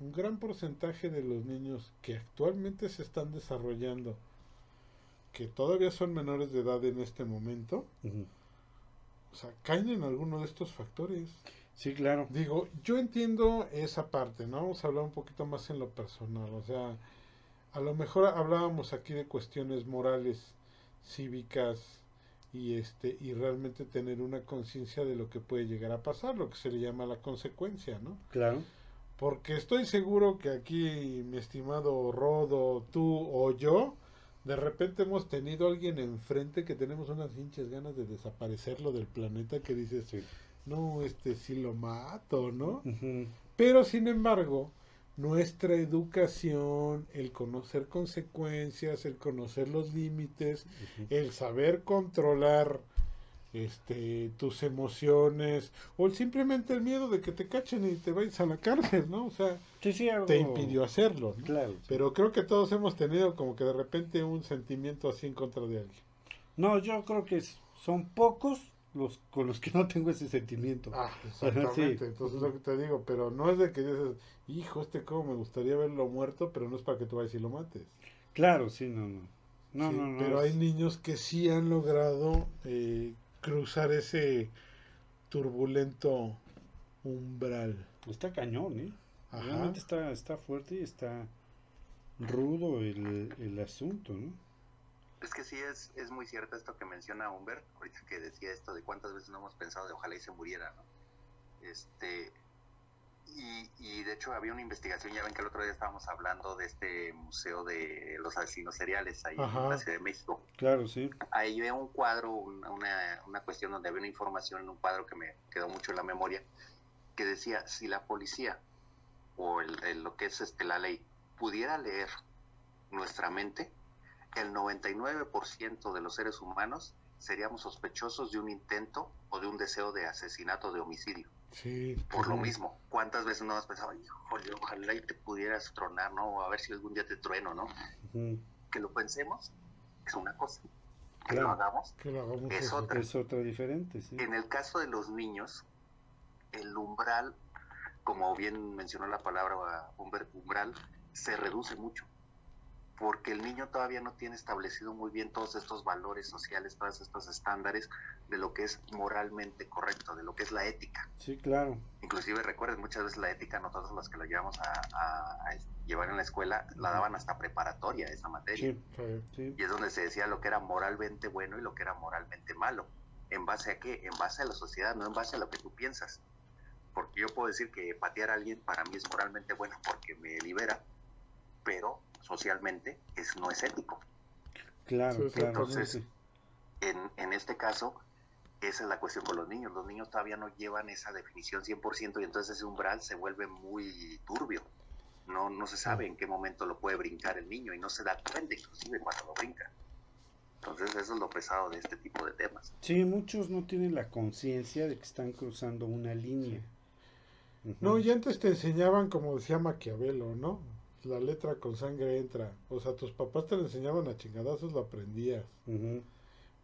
un gran porcentaje de los niños que actualmente se están desarrollando, que todavía son menores de edad en este momento, o sea, caen en alguno de estos factores. Sí, claro. Digo, yo entiendo esa parte, ¿no? Vamos a hablar un poquito más en lo personal, o sea, a lo mejor hablábamos aquí de cuestiones morales, cívicas, y este y realmente tener una conciencia de lo que puede llegar a pasar, lo que se le llama la consecuencia, ¿no? Claro. Porque estoy seguro que aquí mi estimado Rodo, tú o yo, de repente hemos tenido a alguien enfrente que tenemos unas hinches ganas de desaparecerlo del planeta que dices, no, este sí lo mato, ¿no? Pero sin embargo, nuestra educación, el conocer consecuencias, el conocer los límites, el saber controlar este tus emociones o simplemente el miedo de que te cachen y te vayas a la cárcel, ¿no? O sea, te impidió hacerlo, Claro. Pero creo que todos hemos tenido como que de repente un sentimiento así en contra de alguien. No, yo creo que son pocos los con los que no tengo ese sentimiento. Ah, exactamente. Entonces es lo que te digo, pero no es de que dices, hijo, este como me gustaría verlo muerto, pero no es para que tú vayas y lo mates. Claro, sí, no, no. No, no, pero hay niños que sí han logrado eh, cruzar ese turbulento umbral. Está cañón, ¿eh? Realmente está, está fuerte y está rudo el, el asunto, ¿no? Es que sí, es, es muy cierto esto que menciona Humbert, ahorita que decía esto de cuántas veces no hemos pensado de ojalá y se muriera, ¿no? Este, y, y, de hecho había una investigación, ya ven que el otro día estábamos hablando de este museo de los asesinos seriales ahí en la Ciudad de México. Claro, sí. Ahí veo un cuadro, una, una, cuestión donde había una información en un cuadro que me quedó mucho en la memoria, que decía, si la policía o el, lo que es este, la ley pudiera leer nuestra mente, el 99% de los seres humanos seríamos sospechosos de un intento o de un deseo de asesinato, de homicidio. Sí. Por lo mismo, ¿cuántas veces no has pensado, híjole, ojalá y te pudieras tronar, ¿no? A ver si algún día te trueno, ¿no? Que lo pensemos es una cosa. Que lo hagamos, es, otra. Es otra diferente, sí. En el caso de los niños, el umbral, como bien mencionó la palabra umbral, se reduce mucho porque el niño todavía no tiene establecido muy bien todos estos valores sociales, todos estos estándares de lo que es moralmente correcto, de lo que es la ética. Sí, claro. Inclusive recuerden, muchas veces la ética, nosotros los que la llevamos a, llevar en la escuela, la daban hasta preparatoria esa materia. Sí, sí. Y es donde se decía lo que era moralmente bueno y lo que era moralmente malo. ¿En base a qué? En base a la sociedad, no en base a lo que tú piensas. porque yo puedo decir que patear a alguien para mí es moralmente bueno porque me libera, pero socialmente es, no es ético. Claro, claro. Entonces, en, en este caso, esa es la cuestión con los niños. Los niños todavía no llevan esa definición 100% y entonces ese umbral se vuelve muy turbio. No, no se sabe en qué momento lo puede brincar el niño y no se da cuenta inclusive cuando lo brinca. Entonces eso es lo pesado de este tipo de temas. Sí, muchos no tienen la conciencia de que están cruzando una línea. No, y antes te enseñaban, como decía Maquiavelo, ¿no? La letra con sangre entra. O sea, tus papás te lo enseñaban a chingadazos, lo aprendías.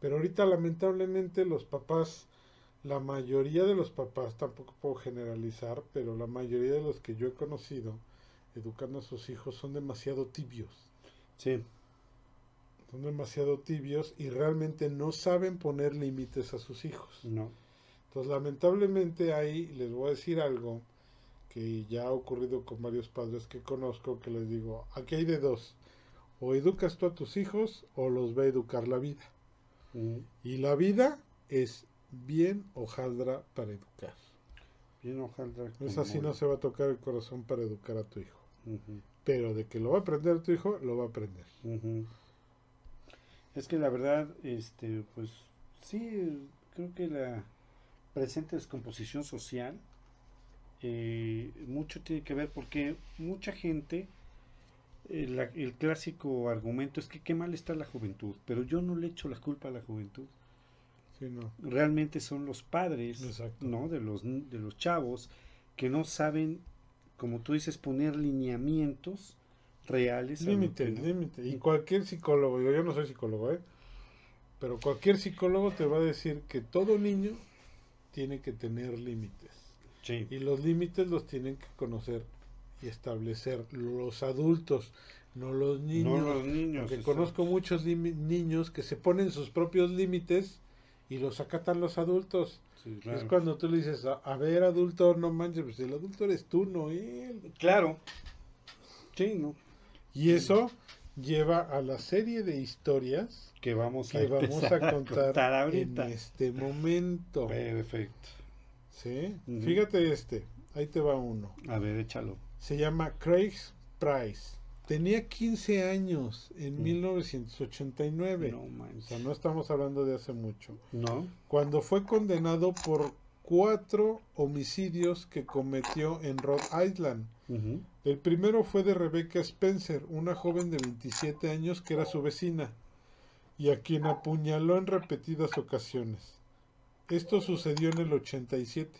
Pero ahorita lamentablemente los papás, la mayoría de los papás, tampoco puedo generalizar, pero la mayoría de los que yo he conocido educando a sus hijos son demasiado tibios. Sí. Son demasiado tibios y realmente no saben poner límites a sus hijos. No. Entonces, lamentablemente ahí les voy a decir algo que ya ha ocurrido con varios padres que conozco, que les digo, aquí hay de dos, o educas tú a tus hijos o los va a educar la vida. Y la vida es bien hojaldra para educar. Bien hojaldra. Es así, no se va a tocar el corazón para educar a tu hijo. Pero de que lo va a aprender tu hijo, lo va a aprender. Es que la verdad, este, pues sí, creo que la presente descomposición social eh, mucho tiene que ver porque mucha gente el, el, clásico argumento es que qué mal está la juventud, pero yo no le echo la culpa a la juventud. Realmente son los padres ¿no? de, los, de los chavos que no saben, como tú dices, poner lineamientos reales. Límite, límite. Y cualquier psicólogo, yo, yo no soy psicólogo, ¿eh? pero cualquier psicólogo te va a decir que todo niño tiene que tener límites. Y los límites los tienen que conocer y establecer los adultos, no los niños. No los niños. Porque conozco muchos niños que se ponen sus propios límites y los acatan los adultos. Es cuando tú le dices, a, ver, adulto, no manches, pues el adulto eres tú, no él. Claro. Sí, ¿no? Y eso lleva a la serie de historias que vamos, a, vamos a, contar ahorita. en este momento. Perfecto. ¿Sí? Fíjate este, ahí te va uno. A ver, échalo. Se llama Craig Price. Tenía 15 años en 1989. No O sea, no estamos hablando de hace mucho. No. Cuando fue condenado por cuatro homicidios que cometió en Rhode Island. El primero fue de Rebecca Spencer, una joven de 27 años que era su vecina, y a quien apuñaló en repetidas ocasiones. Esto sucedió en el 87.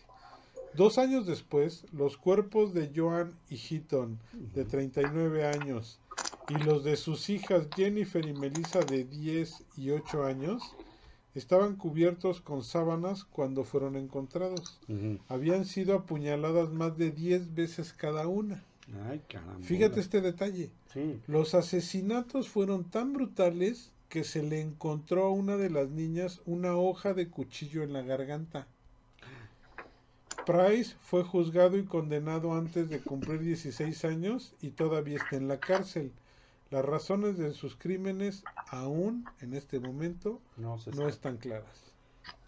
Dos años después, los cuerpos de Joan y Heaton, de 39 años, y los de sus hijas Jennifer y Melissa, de 10 y 8 años, estaban cubiertos con sábanas cuando fueron encontrados. Habían sido apuñaladas más de 10 veces cada una. Ay, Fíjate este detalle. Los asesinatos fueron tan brutales que se le encontró a una de las niñas una hoja de cuchillo en la garganta. Price fue juzgado y condenado antes de cumplir 16 años y todavía está en la cárcel. Las razones de sus crímenes aún en este momento no, están claras.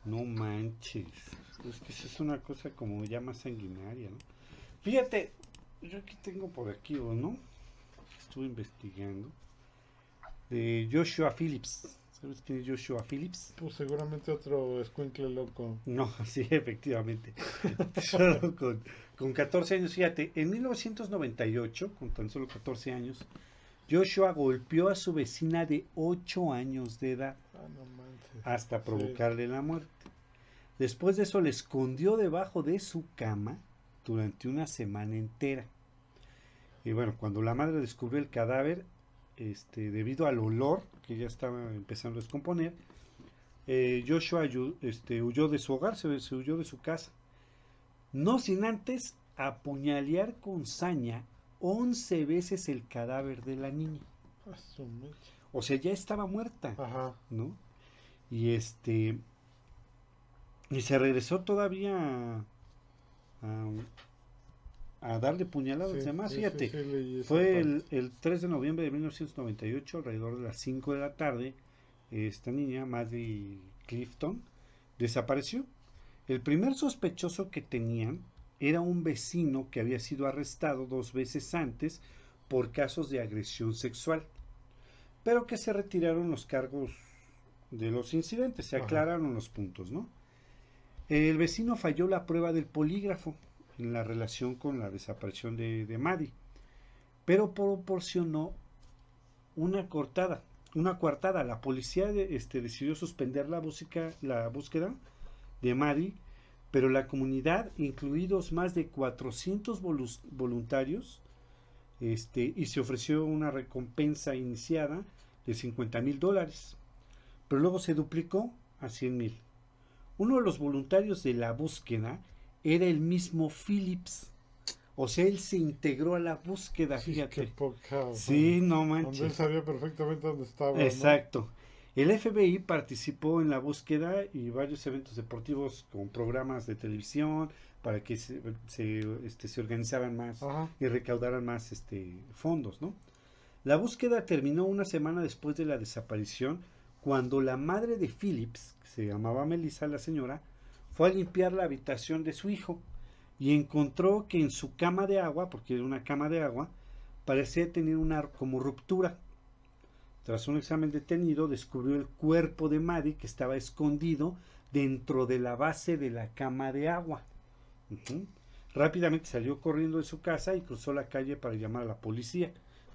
No manches. Es que eso es una cosa como ya más sanguinaria, ¿no? Fíjate, yo aquí tengo por aquí, ¿no? Estuve investigando. De Joshua Phillips. ¿Sabes quién es Joshua Phillips? Pues seguramente otro escuincle loco. No, *laughs* sí, efectivamente. solo con, con 14 años, fíjate, en 1998, con tan solo 14 años, Joshua golpeó a su vecina de 8 años de edad ah, hasta provocarle la muerte. Después de eso le escondió debajo de su cama durante una semana entera. Y bueno, cuando la madre descubrió el cadáver, este, debido al olor que ya estaba empezando a descomponer, eh, Joshua este, huyó de su hogar, se, huyó de su casa. No sin antes apuñalear con saña 11 veces el cadáver de la niña. O sea, ya estaba muerta, ¿no? Y este y se regresó todavía a, a darle puñaladas demás. Fíjate, fue el, el, 3 de noviembre de 1998, alrededor de las 5 de la tarde, esta niña, Maddie Clifton, desapareció. El primer sospechoso que tenían era un vecino que había sido arrestado dos veces antes por casos de agresión sexual, pero que se retiraron los cargos de los incidentes, se aclararon los puntos, ¿no? El vecino falló la prueba del polígrafo en la relación con la desaparición de, de Maddie, pero proporcionó una cortada, una coartada. La policía este, decidió suspender la, música, la búsqueda de Maddie, pero la comunidad, incluidos más de 400 voluntarios, este, y se ofreció una recompensa iniciada de 50 mil dólares, pero luego se duplicó a 100 mil. Uno de los voluntarios de la búsqueda era el mismo Phillips. O sea, él se integró a la búsqueda, Sí, fíjate. qué poca, Sí, no Donde él manches. sabía perfectamente dónde estaba. ¿no? Exacto. El FBI participó en la búsqueda y varios eventos deportivos con programas de televisión para que se, se, este, se organizaran más Ajá. y recaudaran más este, fondos, ¿no? La búsqueda terminó una semana después de la desaparición cuando la madre de Phillips, que se llamaba Melissa la señora, fue a limpiar la habitación de su hijo y encontró que en su cama de agua, porque era una cama de agua, parecía tener una como ruptura. Tras un examen detenido, descubrió el cuerpo de Maddie que estaba escondido dentro de la base de la cama de agua. Rápidamente salió corriendo de su casa y cruzó la calle para llamar a la policía.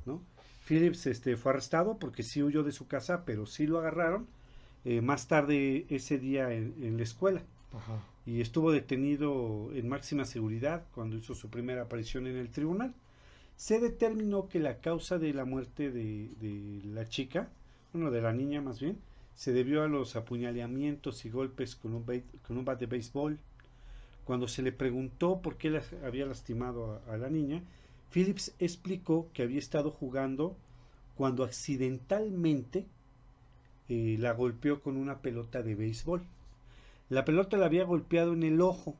¿no? Phillips este, fue arrestado porque sí huyó de su casa, pero sí lo agarraron eh, más tarde ese día en la escuela Y estuvo detenido en máxima seguridad cuando hizo su primera aparición en el tribunal. Se determinó que la causa de la muerte de, la chica, bueno, de la niña más bien, se debió a los apuñalamientos y golpes con un, con bat de béisbol. Cuando se le preguntó por qué había lastimado a, a la niña, Phillips explicó que había estado jugando cuando accidentalmente eh, la golpeó con una pelota de béisbol. La pelota la había golpeado en el ojo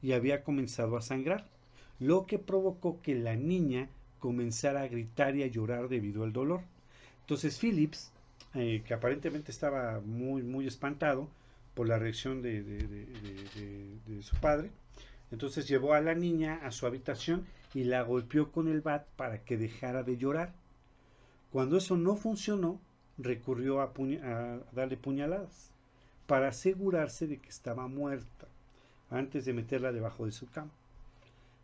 y había comenzado a sangrar, lo que provocó que la niña comenzara a gritar y a llorar debido al dolor. Entonces Phillips, eh, que aparentemente estaba muy, muy espantado por la reacción de, su padre, entonces llevó a la niña a su habitación y la golpeó con el bat para que dejara de llorar. Cuando eso no funcionó, recurrió a, a darle puñaladas para asegurarse de que estaba muerta antes de meterla debajo de su cama.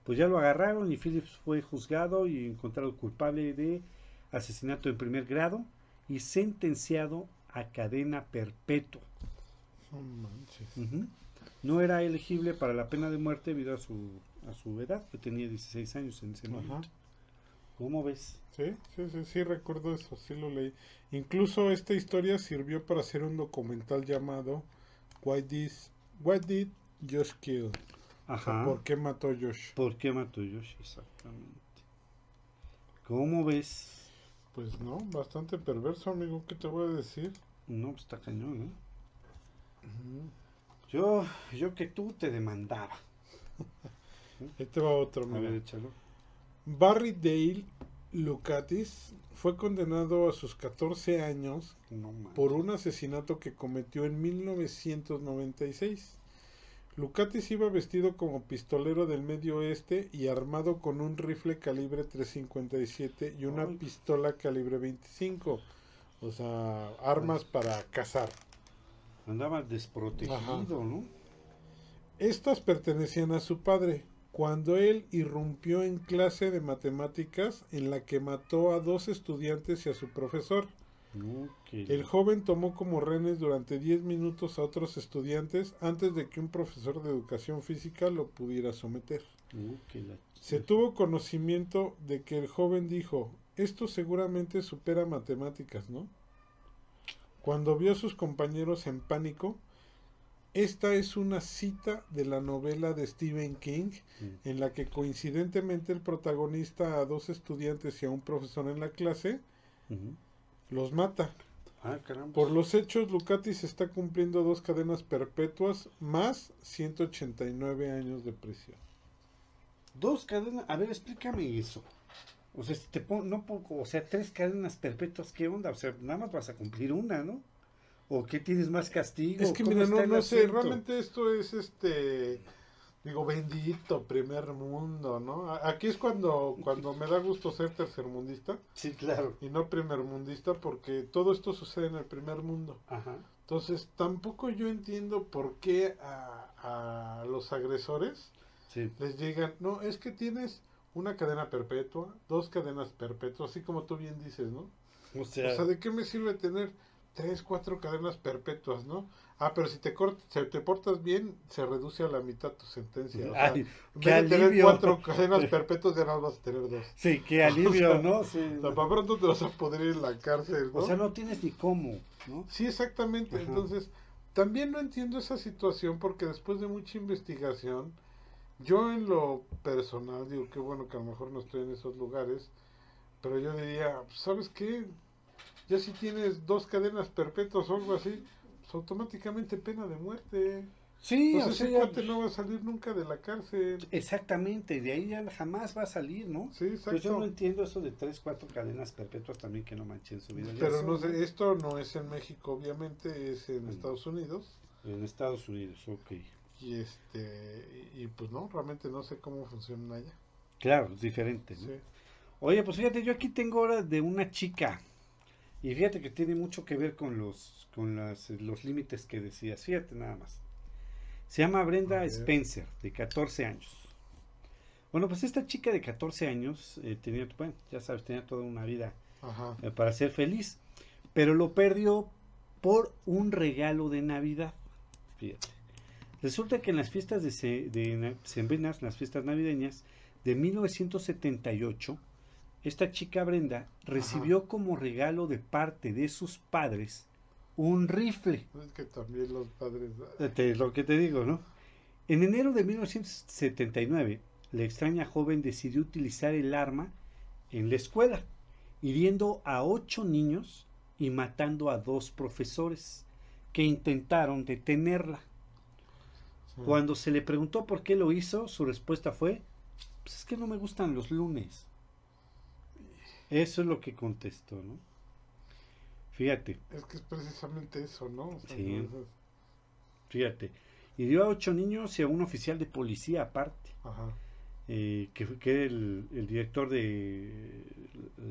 Pues ya lo agarraron y Phillips fue juzgado y encontrado culpable de asesinato en primer grado y sentenciado a cadena perpetua. No era elegible para la pena de muerte debido a su, a su edad, que tenía 16 años en ese momento. ¿Cómo ves? Sí, sí, sí, sí, recuerdo eso, sí lo leí. Incluso esta historia sirvió para hacer un documental llamado Why, This, Why Did Josh Kill? O sea, Ajá. ¿Por qué mató Josh? ¿Por qué mató a Yoshi? Exactamente. ¿Cómo ves? Pues no, bastante perverso, amigo, ¿qué te voy a decir? No, pues está cañón, ¿eh? Yo, yo que tú te demandaba. *laughs* Ahí te va otro, A mira. ver, échalo. Barry Dale Lucatis fue condenado a sus 14 años No por un asesinato que cometió en 1996. Lucatis iba vestido como pistolero del Medio Oeste y armado con un rifle calibre 357 y una Ay. pistola calibre 25. O sea, armas para cazar. Andaba desprotegido, Ajá. ¿no? Estas pertenecían a su padre, cuando él irrumpió en clase de matemáticas en la que mató a dos estudiantes y a su profesor. El joven tomó como rehenes durante 10 minutos a otros estudiantes antes de que un profesor de educación física lo pudiera someter. Se tuvo conocimiento de que el joven dijo, esto seguramente supera matemáticas, ¿no? Cuando vio a sus compañeros en pánico, esta es una cita de la novela de Stephen King Mm. en la que coincidentemente el protagonista a dos estudiantes y a un profesor en la clase los mata. Ah. Por los hechos, Lucatis está cumpliendo dos cadenas perpetuas más 189 años de prisión. Dos cadenas. A ver, explícame eso. O sea, si te pon, no o sea, tres cadenas perpetuas, ¿qué onda? O sea, nada más vas a cumplir una, ¿no? ¿O qué tienes más castigo? Es que ¿Cómo mira, no, no sé, realmente esto es este digo, bendito primer mundo, ¿no? Aquí es cuando, cuando me da gusto ser tercermundista. Sí, claro. Y no primermundista porque todo esto sucede en el primer mundo. Ajá. Entonces, tampoco yo entiendo por qué a, a los agresores Sí. les llegan, no, es que tienes una cadena perpetua, dos cadenas perpetuas, así como tú bien dices, ¿no? O sea, O sea, ¿de qué me sirve tener tres, cuatro cadenas perpetuas, no? Ah, pero si te, cort si te portas bien, se reduce a la mitad tu sentencia. O sea, ay, en qué vez de tener alivio. cuatro cadenas *laughs* perpetuas, ya nada más vas a tener dos. Sí, qué *laughs* alivio, O sea, ¿no? Sí. O sea, para pronto te vas a poder ir en la cárcel, ¿no? O sea, no tienes ni cómo, ¿no? Sí, exactamente. Ajá. Entonces, también no entiendo esa situación porque después de mucha investigación, yo en lo personal digo que bueno que a lo mejor no estoy en esos lugares, pero yo diría, ¿sabes qué? Ya si tienes dos cadenas perpetuas o algo así, pues automáticamente pena de muerte. Sí, Pues o ese cuate no va a salir nunca de la cárcel. exactamente, de ahí ya jamás va a salir, ¿no? Sí, Pues yo exacto. no entiendo eso de tres, cuatro cadenas perpetuas también que no manchen su vida. Ya Pero no sé, esto no es en México, obviamente, es en Mm. Estados Unidos. En Estados Unidos, ok. Y este, y y pues no, realmente no sé cómo funcionan allá. Claro, es diferente, ¿no? Sí. Oye, pues fíjate, yo aquí tengo ahora de una chica. Y fíjate que tiene mucho que ver con los, con las, los límites que decías. Fíjate nada más. Se llama Brenda. Spencer, de 14 años. Bueno, pues esta chica de 14 años eh, tenía, bueno, ya sabes, tenía toda una vida eh, para ser feliz, pero lo perdió por un regalo de Navidad. Fíjate. Resulta que en las fiestas de, se- de sembrinas, las fiestas navideñas de 1978, esta chica Brenda recibió como regalo de parte de sus padres un rifle. Es que también los padres. Eh, te- lo que te digo, ¿no? En enero de 1979, la extraña joven decidió utilizar el arma en la escuela, hiriendo a ocho niños y matando a dos profesores que intentaron detenerla. Sí. Cuando se le preguntó por qué lo hizo, su respuesta fue, pues es que no me gustan los lunes. Eso es lo que contestó, ¿no? Fíjate, Es que es precisamente eso, ¿no? O sea, Sí. fíjate. Hirió a ocho niños y a un oficial de policía aparte. Ajá. eh, que, fue- que el, el director de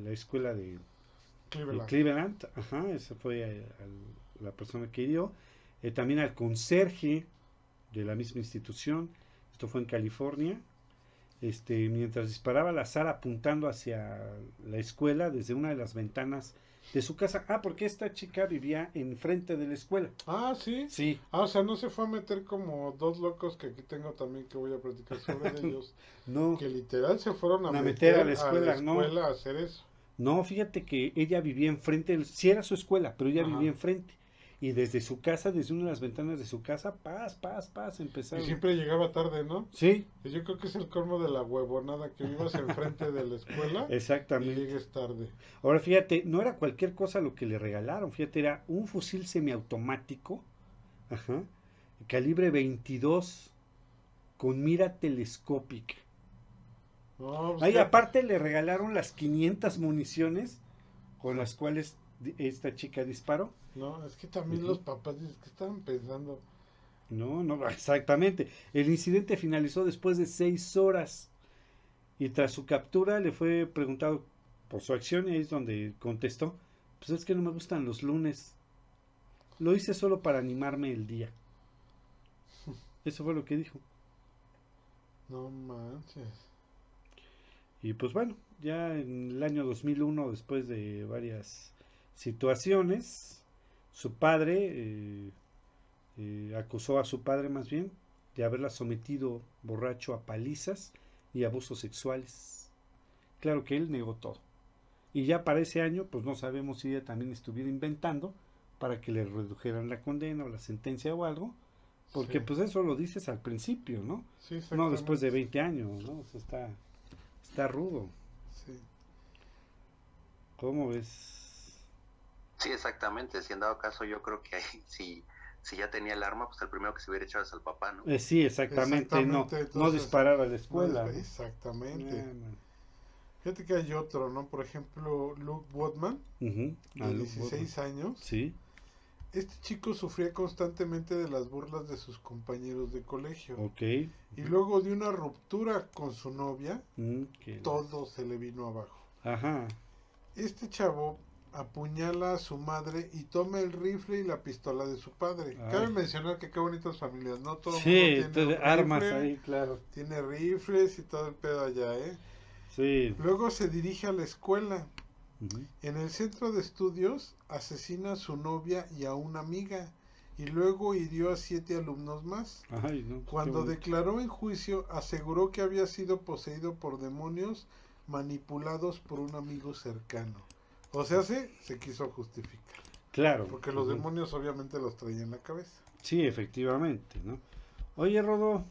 la escuela de, de Cleveland. Cleveland, ajá, esa fue a- a la persona que hirió, Eh, también al conserje de la misma institución, esto fue en California, este, mientras disparaba al azar apuntando hacia la escuela desde una de las ventanas de su casa, ah, porque esta chica vivía enfrente de la escuela, Ah, sí. sí, Ah, o sea, no se fue a meter como dos locos que aquí tengo también que voy a platicar sobre *laughs* ellos. no, Que literal se fueron a, A meter, meter a la escuela, ¿no? escuela a hacer eso. No, fíjate que ella vivía enfrente, sí era su escuela, pero ella Ajá. vivía enfrente. Y desde su casa, desde una de las ventanas de su casa, paz, paz, paz, Y empezaron. siempre llegaba tarde, ¿no? Sí, Y Yo creo que es el colmo de la huevonada que vivas enfrente de la escuela *laughs* y exactamente. llegues tarde. Ahora fíjate, no era cualquier cosa lo que le regalaron, fíjate, era un fusil semiautomático, ajá, calibre 22, con mira telescópica. No, pues Ahí que- aparte le regalaron las 500 municiones con las cuales esta chica disparó. No, es que también los papás dicen que estaban pensando. No, no, exactamente. El incidente finalizó después de seis horas y tras su captura le fue preguntado por su acción y ahí es donde contestó, pues es que no me gustan los lunes. Lo hice solo para animarme el día. *laughs* Eso fue lo que dijo. No manches. Y pues bueno, ya en el año 2001, después de varias situaciones, su padre eh, eh, acusó a su padre más bien de haberla sometido borracho a palizas y abusos sexuales. Claro que él negó todo. Y ya para ese año, pues no sabemos si ella también estuviera inventando para que le redujeran la condena o la sentencia o algo, porque Sí. pues eso lo dices al principio, ¿no? Sí, No después de exactamente. 20 años, ¿no? O sea, está, está rudo. Sí. ¿Cómo ves? Sí, exactamente. Si en dado caso, yo creo que ahí, *laughs* si, si ya tenía el arma, pues el primero que se hubiera echado es al papá, ¿no? Eh, sí, exactamente, no, Exactamente, no entonces, disparar a la No, escuela. es- ¿no? Exactamente. Fíjate que hay otro, ¿no? Por ejemplo, Luke Woodman, Ujú. de Ah, Luke 16 años. Sí, Este chico sufría constantemente de las burlas de sus compañeros de colegio. Ok. Y luego de una ruptura con su novia, Mm, todo se le vino abajo. Ajá. Este chavo apuñala a su madre y toma el rifle y la pistola de su padre. Ay. Cabe mencionar que qué bonitas familias, ¿no? Todo Sí, mundo tiene armas ahí, claro. Tiene rifles y todo el pedo allá, ¿eh? Sí. Luego se dirige a la escuela. En el centro de estudios asesina a su novia y a una amiga y luego hirió a siete alumnos más. Ay, no, pues, Cuando declaró en juicio, aseguró que había sido poseído por demonios manipulados por un amigo cercano. O sea, se, se quiso justificar. Claro. Porque los demonios obviamente los traía en la cabeza. Sí, efectivamente, ¿no? Oye, Rodo,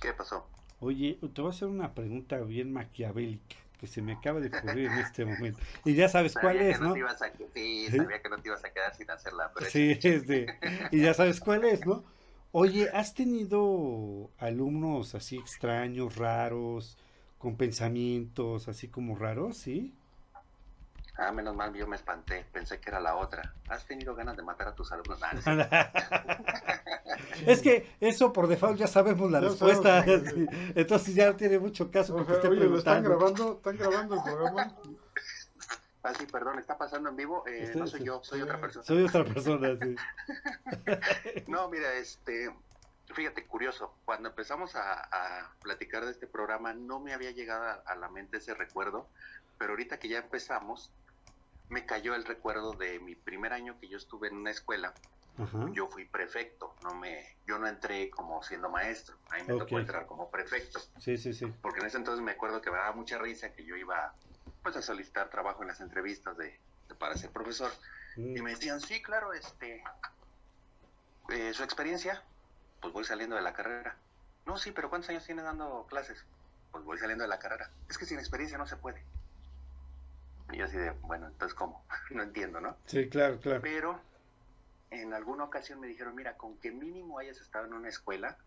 ¿Qué pasó? oye, te voy a hacer una pregunta bien maquiavélica que se me acaba de ocurrir en este momento. Y ya sabes cuál es, no ¿no? te ibas a que- sí, ¿Sí? sabía que no te ibas a quedar sin hacerla, pero Sí, este, y ya sabes cuál es, ¿no? Oye, ¿has tenido alumnos así extraños, raros, con pensamientos así como raros, sí? Ah, menos mal, yo me espanté. Pensé que era la otra. ¿Has tenido ganas de matar a tus alumnos? Ah, no es *laughs* que eso por default ya sabemos la Ya respuesta, sabemos, *laughs* sí. entonces ya no tiene mucho caso que O sea, esté oye, ¿lo están preguntando. grabando? ¿Están grabando el programa? Ah, sí, perdón, está pasando en vivo. Eh, no soy yo, soy otra persona. Soy otra persona, sí. *laughs* No, mira, este, fíjate, curioso, cuando empezamos a, a platicar de este programa no me había llegado a, a la mente ese recuerdo, pero ahorita que ya empezamos, me cayó el recuerdo de mi primer año que yo estuve en una escuela, yo fui prefecto, no me, yo no entré como siendo maestro, a mí me tocó entrar como prefecto, Sí, sí, sí. porque en ese entonces me acuerdo que me daba mucha risa que yo iba pues a solicitar trabajo en las entrevistas de, de- para ser profesor. Y Mm, me decían, sí, claro, este, eh, su experiencia, pues voy saliendo de la carrera. No, sí, pero ¿cuántos años tiene dando clases? Pues voy saliendo de la carrera. Es que sin experiencia no se puede. Y yo así de, bueno, entonces ¿cómo? *laughs* no entiendo, ¿no? Sí, claro, claro. Pero en alguna ocasión me dijeron, mira, con que mínimo hayas estado en una escuela,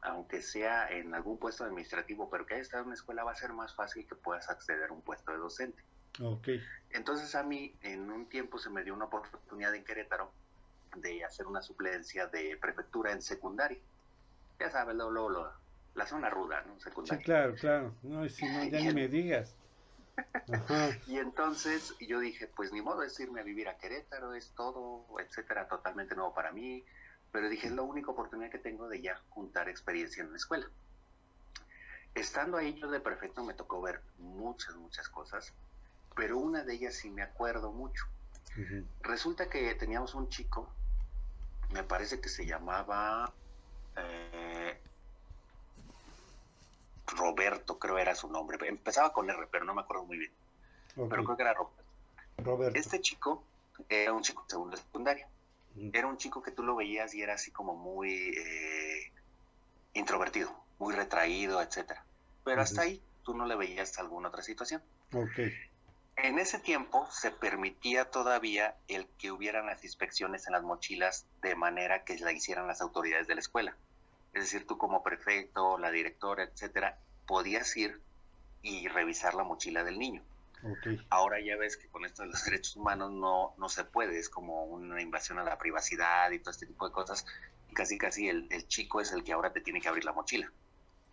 aunque sea en algún puesto administrativo, pero que hayas estado en una escuela va a ser más fácil que puedas acceder a un puesto de docente. Ok. Entonces a mí en un tiempo se me dio una oportunidad en Querétaro de hacer una suplencia de prefectura en secundaria. Ya sabes, luego, luego, lo- la zona ruda, ¿no? Sí, Secundaria. claro, claro. No, y si no, *laughs* ya ni me digas. Ajá. *laughs* Y entonces yo dije, pues ni modo es irme a vivir a Querétaro, es todo, etcétera, totalmente nuevo para mí. Pero dije, es la única oportunidad que tengo de ya juntar experiencia en la escuela. Estando ahí yo de prefecto me tocó ver muchas, muchas cosas, pero una de ellas sí me acuerdo mucho. Resulta que teníamos un chico, me parece que se llamaba eh, Roberto, creo era su nombre. Empezaba con R, pero no me acuerdo muy bien. Pero creo que era Roberto. Roberto. Este chico era un chico de segunda secundaria. Ujú. Era un chico que tú lo veías y era así como muy eh, introvertido, muy retraído, etcétera. Pero hasta ahí tú no le veías alguna otra situación. Ok. En ese tiempo se permitía todavía el que hubieran las inspecciones en las mochilas de manera que la hicieran las autoridades de la escuela. Es decir, tú como prefecto, la directora, etcétera, podías ir y revisar la mochila del niño. Ahora ya ves que con esto de los derechos humanos no, no se puede, es como una invasión a la privacidad y todo este tipo de cosas. Y casi casi el, el chico es el que ahora te tiene que abrir la mochila.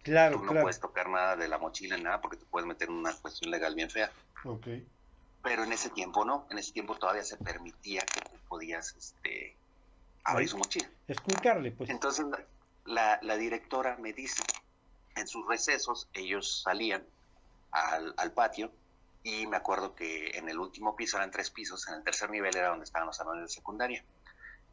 Claro, Tú no claro. puedes tocar nada de la mochila, nada, porque te puedes meter en una cuestión legal bien fea. Ok. Pero en ese tiempo no, en ese tiempo todavía se permitía que tú podías este, abrir su mochila. Explicarle, pues. Entonces la directora me dice, en sus recesos ellos salían al, al patio y me acuerdo que en el último piso eran tres pisos, en el tercer nivel era donde estaban los salones de secundaria.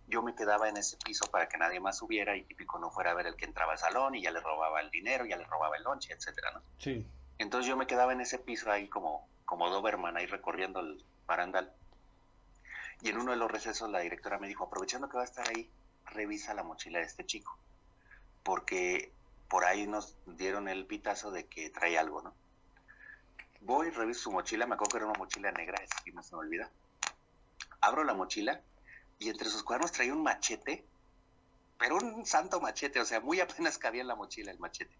Yo me quedaba en ese piso para que nadie más subiera y típico no fuera a ver el que entraba al salón y ya le robaba el dinero, ya le robaba el lonche, etcétera, ¿no? Sí. Entonces yo me quedaba en ese piso ahí como, como Doberman, ahí recorriendo el barandal. Y en uno de los recesos la directora me dijo, aprovechando que va a estar ahí, revisa la mochila de este chico. Porque por ahí nos dieron el pitazo de que trae algo, ¿no? Voy, reviso su mochila, me acuerdo que era una mochila negra, esa sí no se me olvida. Abro la mochila y entre sus cuadernos traía un machete, pero un santo machete, o sea, muy apenas cabía en la mochila el machete.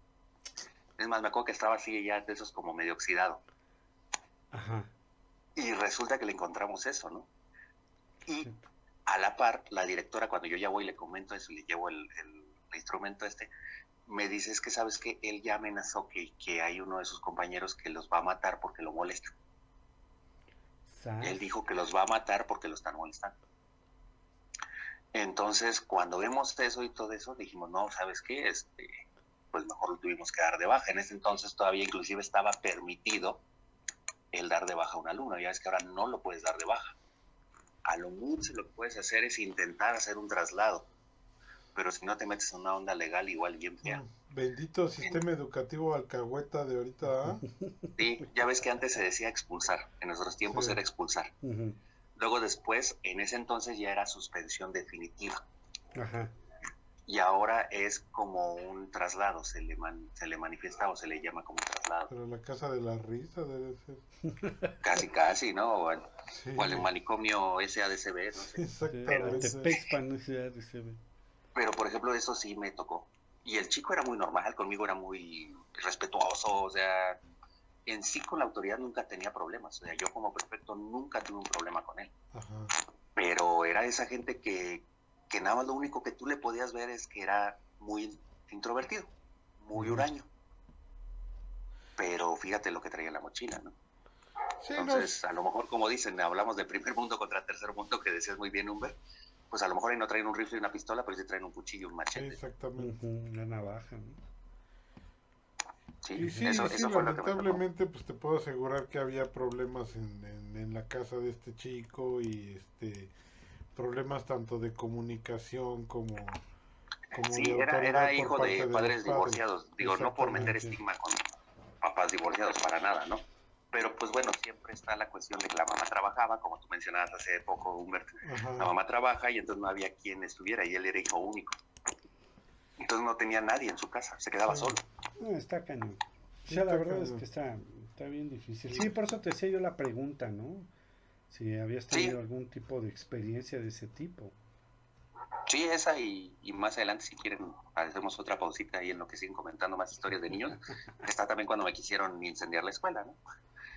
Es más, me acuerdo que estaba así ya de esos como medio oxidado. Ajá. Y resulta que le encontramos eso, ¿no? Y a la par, la directora, cuando yo ya voy y le comento eso, le llevo el, instrumento este, me dice, es que sabes que él ya amenazó que, que hay uno de sus compañeros que los va a matar porque lo molesta. Él dijo que los va a matar porque lo están molestando. Entonces, cuando vemos eso y todo eso, dijimos, no, ¿sabes qué? Este, pues mejor lo tuvimos que dar de baja. En ese entonces todavía inclusive estaba permitido el dar de baja a un alumno. Ya es que ahora no lo puedes dar de baja. A lo mucho lo que puedes hacer es intentar hacer un traslado. Pero si no te metes en una onda legal, igual bien fea. Mm, bendito sistema educativo alcahueta de ahorita. ¿ah? Sí, ya ves que antes se decía expulsar. En nuestros tiempos era expulsar. Luego después, en ese entonces ya era suspensión definitiva. Ajá. Y ahora es como un traslado, se le, se le manifiesta o se le llama como traslado. Pero la casa de la risa debe ser. Casi, casi, ¿no? O, el manicomio SADCB, no sé. Exactamente. Pero, pero, por ejemplo, eso sí me tocó. Y el chico era muy normal, conmigo era muy respetuoso, o sea, en sí con la autoridad nunca tenía problemas. O sea, yo como prefecto nunca tuve un problema con él. Pero era esa gente que, que nada más lo único que tú le podías ver es que era muy introvertido, muy huraño. Pero fíjate lo que traía en la mochila, ¿no? Entonces, a lo mejor, como dicen, hablamos de primer mundo contra tercer mundo, que decías muy bien, Humber, pues a lo mejor ahí no traen un rifle y una pistola, pero sí traen un cuchillo y un machete. exactamente. una navaja, ¿no? Sí, sí, lamentablemente pues te puedo asegurar que había problemas en, en, la casa de este chico y este problemas tanto de comunicación como, como sí, era, era hijo de padres divorciados, digo, no por meter estigma con papás divorciados para nada, ¿no? Pero pues bueno, siempre está la cuestión de que la mamá trabajaba, como tú mencionabas hace poco, Humberto, la mamá trabaja y entonces no había quien estuviera y él era hijo único. Entonces no tenía nadie en su casa, se quedaba solo. No, está cañón. la verdad es que está, está bien difícil. Sí, por eso te hacía yo la pregunta, ¿no? Si habías tenido algún tipo de experiencia de ese tipo. Sí, esa y, más adelante si quieren hacemos otra pausita ahí en lo que siguen comentando más historias de niños. *laughs* Está también cuando me quisieron incendiar la escuela, ¿no?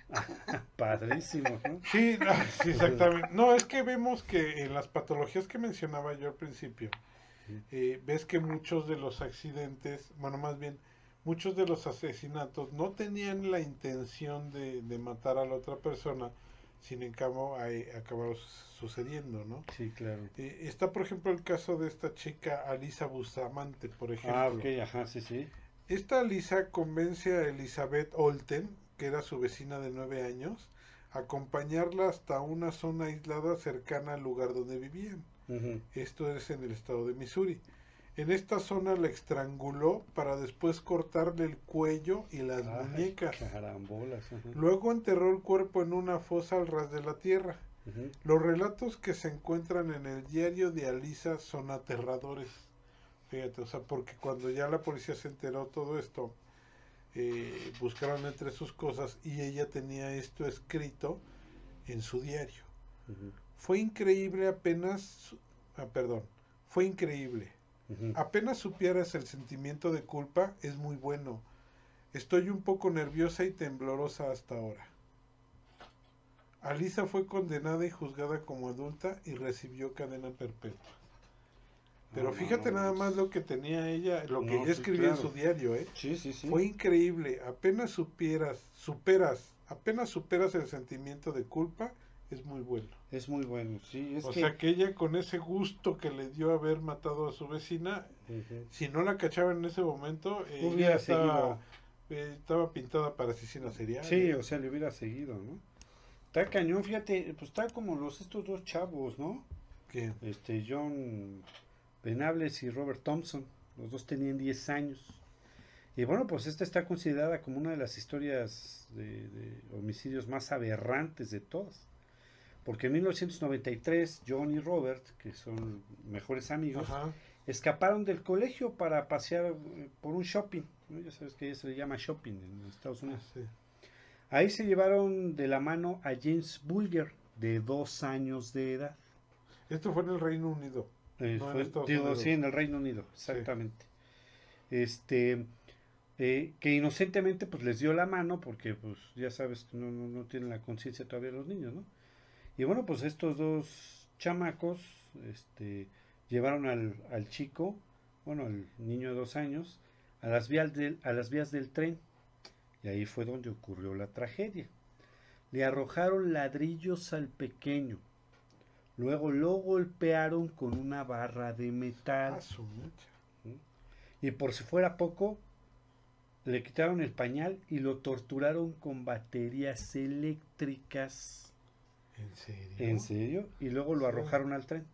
*laughs* Padrísimo. ¿no? Sí, sí, exactamente. No, es que vemos que en las patologías que mencionaba yo al principio, eh, ves que muchos de los accidentes, bueno, más bien, muchos de los asesinatos no tenían la intención de, matar a la otra persona, sin cambio acabaron sucediendo, ¿no? Sí, claro. Eh, está, por ejemplo, el caso de esta chica Alisa Bustamante, por ejemplo. Ah, ok, ajá, sí, sí. Esta Alisa convence a Elizabeth Olten, que era su vecina de nueve años, a acompañarla hasta una zona aislada cercana al lugar donde vivían. Esto es en el estado de Missouri. En esta zona la estranguló para después cortarle el cuello y las muñecas. Luego enterró el cuerpo en una fosa al ras de la tierra. Los relatos que se encuentran en el diario de Alisa son aterradores. Fíjate, o sea, porque cuando ya la policía se enteró todo esto, eh, buscaron entre sus cosas y ella tenía esto escrito en su diario. Fue increíble apenas, ah, perdón, fue increíble. Apenas supieras el sentimiento de culpa, es muy bueno. Estoy un poco nerviosa y temblorosa hasta ahora. Alisa fue condenada y juzgada como adulta y recibió cadena perpetua. Pero fíjate nada más lo que tenía ella, lo que ella escribía en su diario, ¿eh? Sí, sí, sí. Fue increíble. Apenas supieras, superas, apenas superas el sentimiento de culpa, es muy bueno. Es muy bueno, sí. o sea que ella con ese gusto que le dio haber matado a su vecina, si no la cachaba en ese momento, ella estaba, eh, estaba pintada para asesina serial. Sí, o sea, le hubiera seguido, ¿no? Está cañón, fíjate, pues está como los estos dos chavos, ¿no? ¿Qué? Este, John Benables y Robert Thompson, los dos tenían 10 años. Y bueno, pues esta está considerada como una de las historias de homicidios más aberrantes de todas. Porque en 1993 John y Robert, que son mejores amigos, escaparon del colegio para pasear eh, por un shopping. Ya sabes que se le llama shopping en Estados Unidos. Ahí se llevaron de la mano a James Bulger, de dos años de edad. Esto fue en el Reino Unido. Eh, sí, en el Reino Unido, exactamente. Este, eh, que inocentemente pues les dio la mano porque pues ya sabes que no, no, tienen la conciencia todavía los niños, ¿no? Y bueno, pues estos dos chamacos este, llevaron al, al chico, bueno, al niño de dos años, a las, vías del, a las vías del tren. Y ahí fue donde ocurrió la tragedia. Le arrojaron ladrillos al pequeño. Luego lo golpearon con una barra de metal. ¿Mm? Y por si fuera poco, le quitaron el pañal y lo torturaron con baterías eléctricas. ¿En serio? ¿En serio? Y luego lo arrojaron al tren.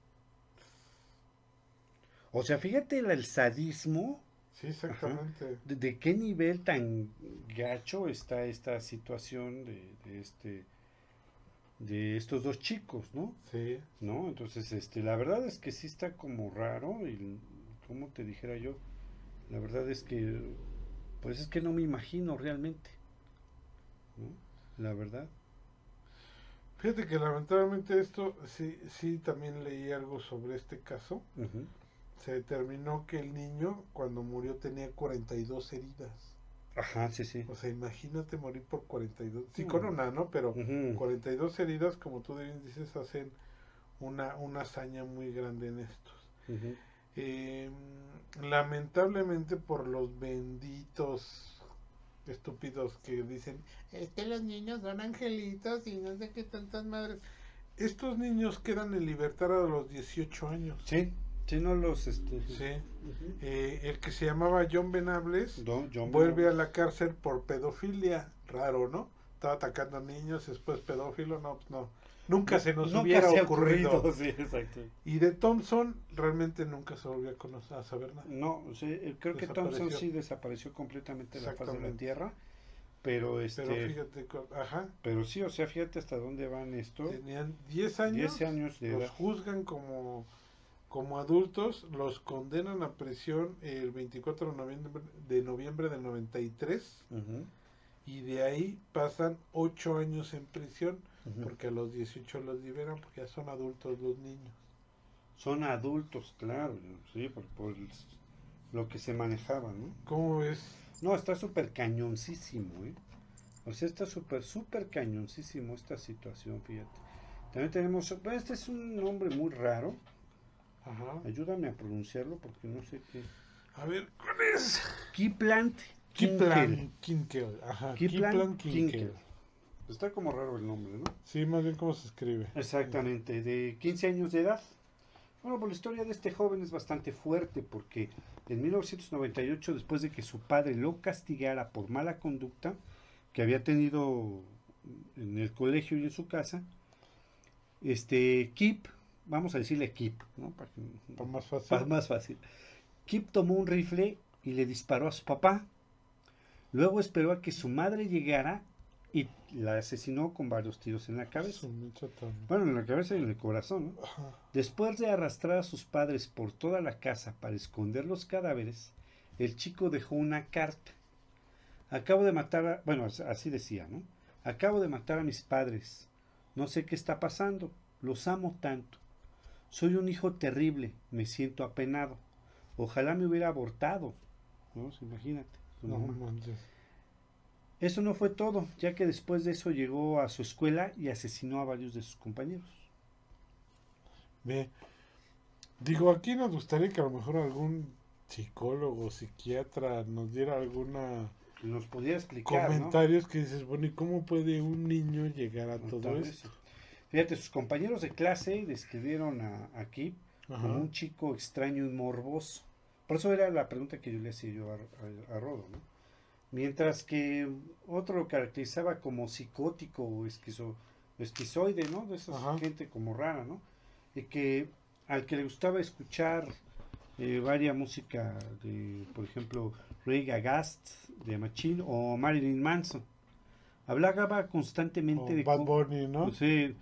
O sea, fíjate el, sadismo. Sí, exactamente. De, qué nivel tan gacho está esta situación de, de, este de estos dos chicos, ¿no? Sí. ¿No? Entonces, este, la verdad es que sí está como raro y como te dijera yo, la verdad es que pues es que no me imagino realmente. ¿no? La verdad. Fíjate que lamentablemente esto, sí, sí también leí algo sobre este caso. Se determinó que el niño cuando murió tenía 42 heridas. Ajá, sí, sí. O sea, imagínate morir por 42. Sí, con una, ¿no? Pero 42 heridas, como tú dices, hacen una, una hazaña muy grande en estos. Eh, lamentablemente por los benditos estúpidos que dicen, es que los niños son angelitos y no sé qué tantas madres. Estos niños quedan en libertad a los 18 años. Sí, sí, no los... Este, sí. Eh, el que se llamaba John Benables vuelve a la cárcel por pedofilia. Raro, ¿no? Estaba atacando a niños, después pedófilo, no, pues no Nunca se nos hubiera ocurrido. Y de Thompson realmente nunca se volvió a, conocer, a saber nada. No, eh, creo que Thompson sí desapareció completamente de la faz de la Tierra. Pero este pero fíjate, ajá. Pero sí, o sea, fíjate hasta dónde van esto. Tenían 10 años. 10 años de los juzgan como como adultos, los condenan a prisión el 24 de noviembre de noviembre del 93. Y de ahí pasan 8 años en prisión porque a los 18 los liberan porque ya son adultos los niños. Son adultos, claro, sí, por, lo que se manejaba, ¿no? ¿Cómo es? No, está súper cañoncísimo, ¿eh? O sea, está súper, súper cañoncísimo esta situación, fíjate. También tenemos, este es un nombre muy raro. Ajá. Ayúdame a pronunciarlo porque no sé qué. A ver, ¿cuál es? Kiplant Kiplant Kinkel. Ajá. Kiplant Kinkel. Está como raro el nombre, ¿no? Sí, más bien cómo se escribe. Exactamente, de 15 años de edad. Bueno, pues la historia de este joven es bastante fuerte porque en 1998, después de que su padre lo castigara por mala conducta que había tenido en el colegio y en su casa, este Kip, vamos a decirle Kip, ¿no? Para, que, más fácil. más fácil. Kip tomó un rifle y le disparó a su papá. Luego esperó a que su madre llegara y la asesinó con varios tiros en la cabeza. Bueno, en la cabeza y en el corazón. Después de arrastrar a sus padres por toda la casa para esconder los cadáveres, el chico dejó una carta. Acabo de matar a... Bueno, así decía, ¿no? Acabo de matar a mis padres. No sé qué está pasando. Los amo tanto. Soy un hijo terrible. Me siento apenado. Ojalá me hubiera abortado. ¿No? Imagínate. No, eso no fue todo, ya que después de eso llegó a su escuela y asesinó a varios de sus compañeros. Ve, digo, aquí nos gustaría que a lo mejor algún psicólogo, psiquiatra nos diera alguna nos pudiera explicar comentarios que dices, bueno, ¿y cómo puede un niño llegar a todo eso? Fíjate, sus compañeros de clase describieron a, aquí como un chico extraño y morboso. Por eso era la pregunta que yo le hacía yo a, a Rodo, ¿no? Mientras que otro lo caracterizaba como psicótico o esquizo, esquizoide, ¿no? De esa gente como rara, ¿no? Y que al que le gustaba escuchar eh, varias música de, por ejemplo, Ray Gagast de Machine o Marilyn Manson. Hablaba constantemente de... Bad Bunny, ¿no? Sí,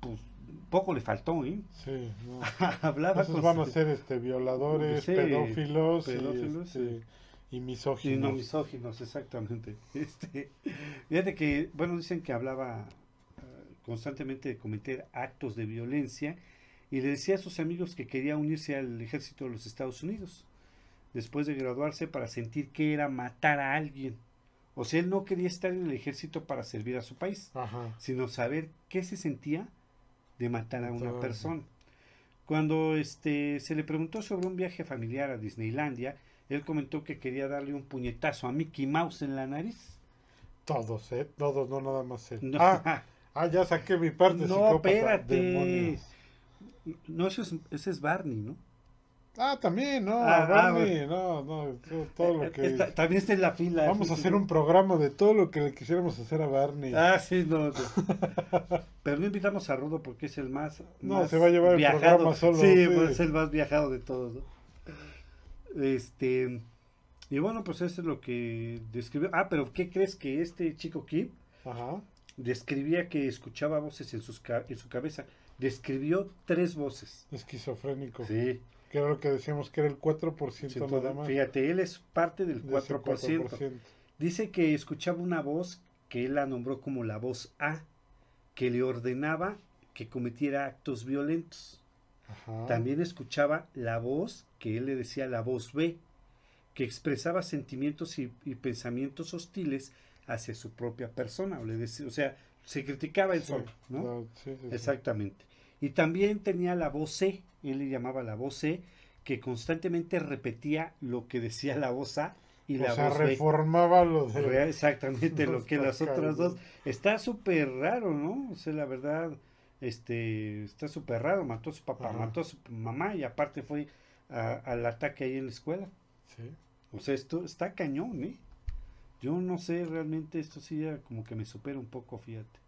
pues poco le faltó, ¿eh? Sí, *laughs* no. Hablaba Esos van a ser este, violadores, pedófilos, pedófilos este, y misóginos. Y no misóginos, exactamente. *laughs* Este, fíjate que, bueno, dicen que hablaba eh, constantemente de cometer actos de violencia y le decía a sus amigos que quería unirse al ejército de los Estados Unidos. después de graduarse para sentir que era matar a alguien. O sea, él no quería estar en el ejército para servir a su país, sino saber qué se sentía de matar a una persona. Cuando este, se le preguntó sobre un viaje familiar a Disneylandia, él comentó que quería darle un puñetazo a Mickey Mouse en la nariz. Todos, ¿eh? Todos, no nada más él. Ah, ah, ya saqué mi parte. No, espérate. No, ese es Barney, ¿no? Ah, también, no, ah, ah no, no, todo, lo que... también está en la fila. Vamos a hacer un programa de todo lo que le quisiéramos hacer a Barney. Ah, sí, no. *laughs* Pero no invitamos a Rudo porque es el más... No, se va a llevar el programa solo. Sí, pues, es el más viajado de todos, ¿no? Este... Y bueno, pues eso es lo que describió. Ah, pero ¿qué crees que este chico Kip Ajá. describía que escuchaba voces en, sus, en su cabeza? Describió tres voces. Esquizofrénico. Sí. Que era lo que decíamos que era el 4% nada más. Fíjate, él es parte del 4%. Dice que escuchaba una voz que él la nombró como la voz A, que le ordenaba que cometiera actos violentos. También escuchaba la voz que él le decía la voz B, que expresaba sentimientos y, pensamientos hostiles hacia su propia persona. O, le decía, o sea, se criticaba él solo, ¿no? Exactamente. Y también tenía la voz C, él le llamaba la voz C, que constantemente repetía lo que decía la voz A y la voz reformaba lo de exactamente *laughs* lo que las otras dos está súper raro no o sea la verdad este está súper raro mató a su papá mató a su mamá y aparte fue al ataque ahí en la escuela sí o sea esto está cañón eh yo no sé realmente esto sí ya como que me supera un poco fíjate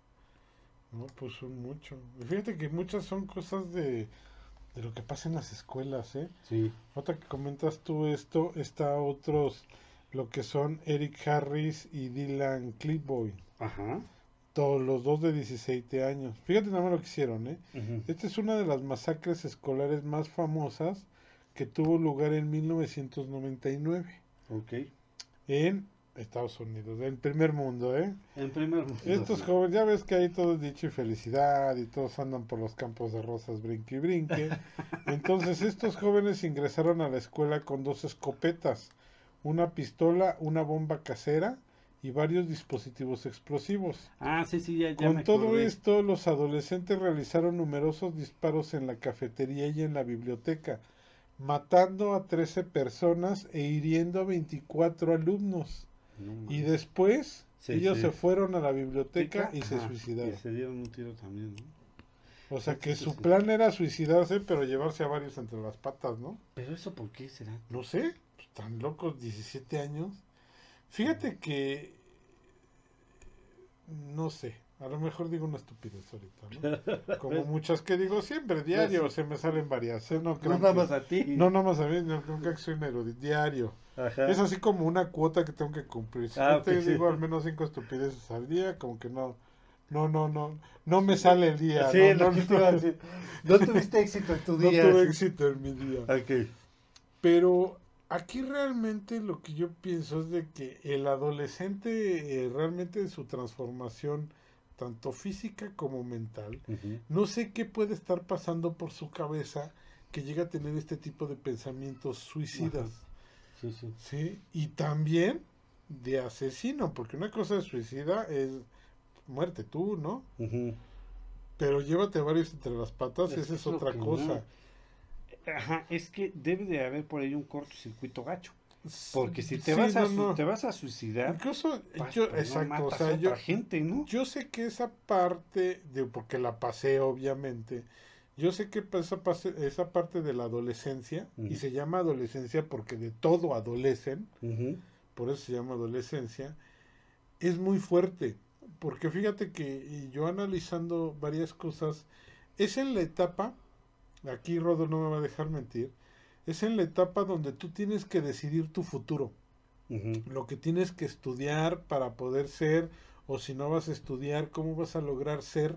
no pues son mucho fíjate que muchas son cosas de de lo que pasa en las escuelas, ¿eh? Sí. Otra que comentas tú esto, está otros, lo que son Eric Harris y Dylan Clipboy. Ajá. Todos los dos de 17 años. Fíjate nada más lo que hicieron, ¿eh? Esta es una de las masacres escolares más famosas que tuvo lugar en 1999. Ok. En Estados Unidos, el primer mundo, ¿eh? En primer mundo. Estos jóvenes, ya ves que ahí todo es dicho y felicidad y todos andan por los campos de rosas brinque y brinque. *laughs* Entonces estos jóvenes ingresaron a la escuela con dos escopetas, una pistola, una bomba casera y varios dispositivos explosivos. Ah, sí, sí, ya, Con todo esto, los adolescentes realizaron numerosos disparos en la cafetería y en la biblioteca, matando a 13 personas e hiriendo a 24 alumnos y después ellos se fueron a la biblioteca y se suicidaron. Y se dieron un tiro también, O sea que su plan era suicidarse, pero llevarse a varios entre las patas, ¿no? Pero eso por qué será? No sé, pues, tan locos, 17 años. Fíjate que no sé, a lo mejor digo una estupidez ahorita, ¿no? *laughs* Como muchas que digo siempre, diario, se me salen varias. ¿eh? No, no nada más a ti. No, nada más a mí, no creo que soy un diario. Es así como una cuota que tengo que cumplir. Si ah, te digo al menos cinco estupideces al día, como que no, no, no, no, no me sale el día. Sí, no, no, tuviste éxito en tu *laughs* día. No tuve éxito en mi día. Okay. Pero aquí realmente lo que yo pienso es de que el adolescente eh, realmente su transformación tanto física como mental, no sé qué puede estar pasando por su cabeza que llega a tener este tipo de pensamientos suicidas. Sí, sí. Sí, y también de asesino, porque una cosa de suicida es muerte tú, ¿no? Pero llévate varios entre las patas, esa es otra cosa. Ajá, es que debe de haber por ahí un cortocircuito gacho. Porque si te, vas, a te vas a suicidar, incluso yo, exacto, o sea, yo, gente, ¿no? Yo sé que esa parte, de, porque la pasé obviamente, yo sé que esa, esa parte de la adolescencia, y se llama adolescencia porque de todo adolecen, por eso se llama adolescencia, es muy fuerte. Porque fíjate que yo analizando varias cosas, es en la etapa, aquí Rodo no me va a dejar mentir, es en la etapa donde tú tienes que decidir tu futuro. Lo que tienes que estudiar para poder ser, o si no vas a estudiar, cómo vas a lograr ser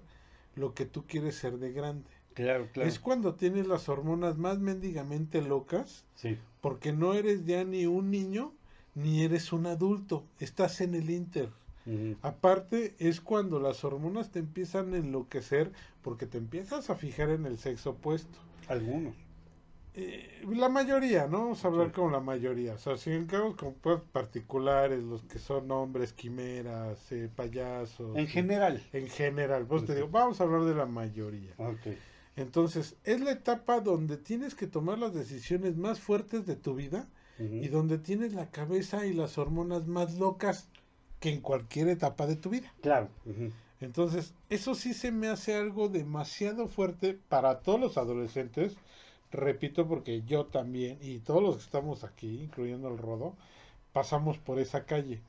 lo que tú quieres ser de grande. Claro, claro. Es cuando tienes las hormonas más mendigamente locas, sí. porque no eres ya ni un niño ni eres un adulto, estás en el inter. Aparte es cuando las hormonas te empiezan a enloquecer porque te empiezas a fijar en el sexo opuesto. Algunos. Eh, la mayoría, ¿no? Vamos a hablar con la mayoría. O sea, si encargamos con pues, particulares, los que son hombres, quimeras, eh, payasos. En general. En general. Pues te digo, vamos a hablar de la mayoría. Entonces, es la etapa donde tienes que tomar las decisiones más fuertes de tu vida y donde tienes la cabeza y las hormonas más locas que en cualquier etapa de tu vida. Claro. Entonces, eso sí se me hace algo demasiado fuerte para todos los adolescentes repito porque yo también y todos los que estamos aquí, incluyendo el Rodo, pasamos por esa calle.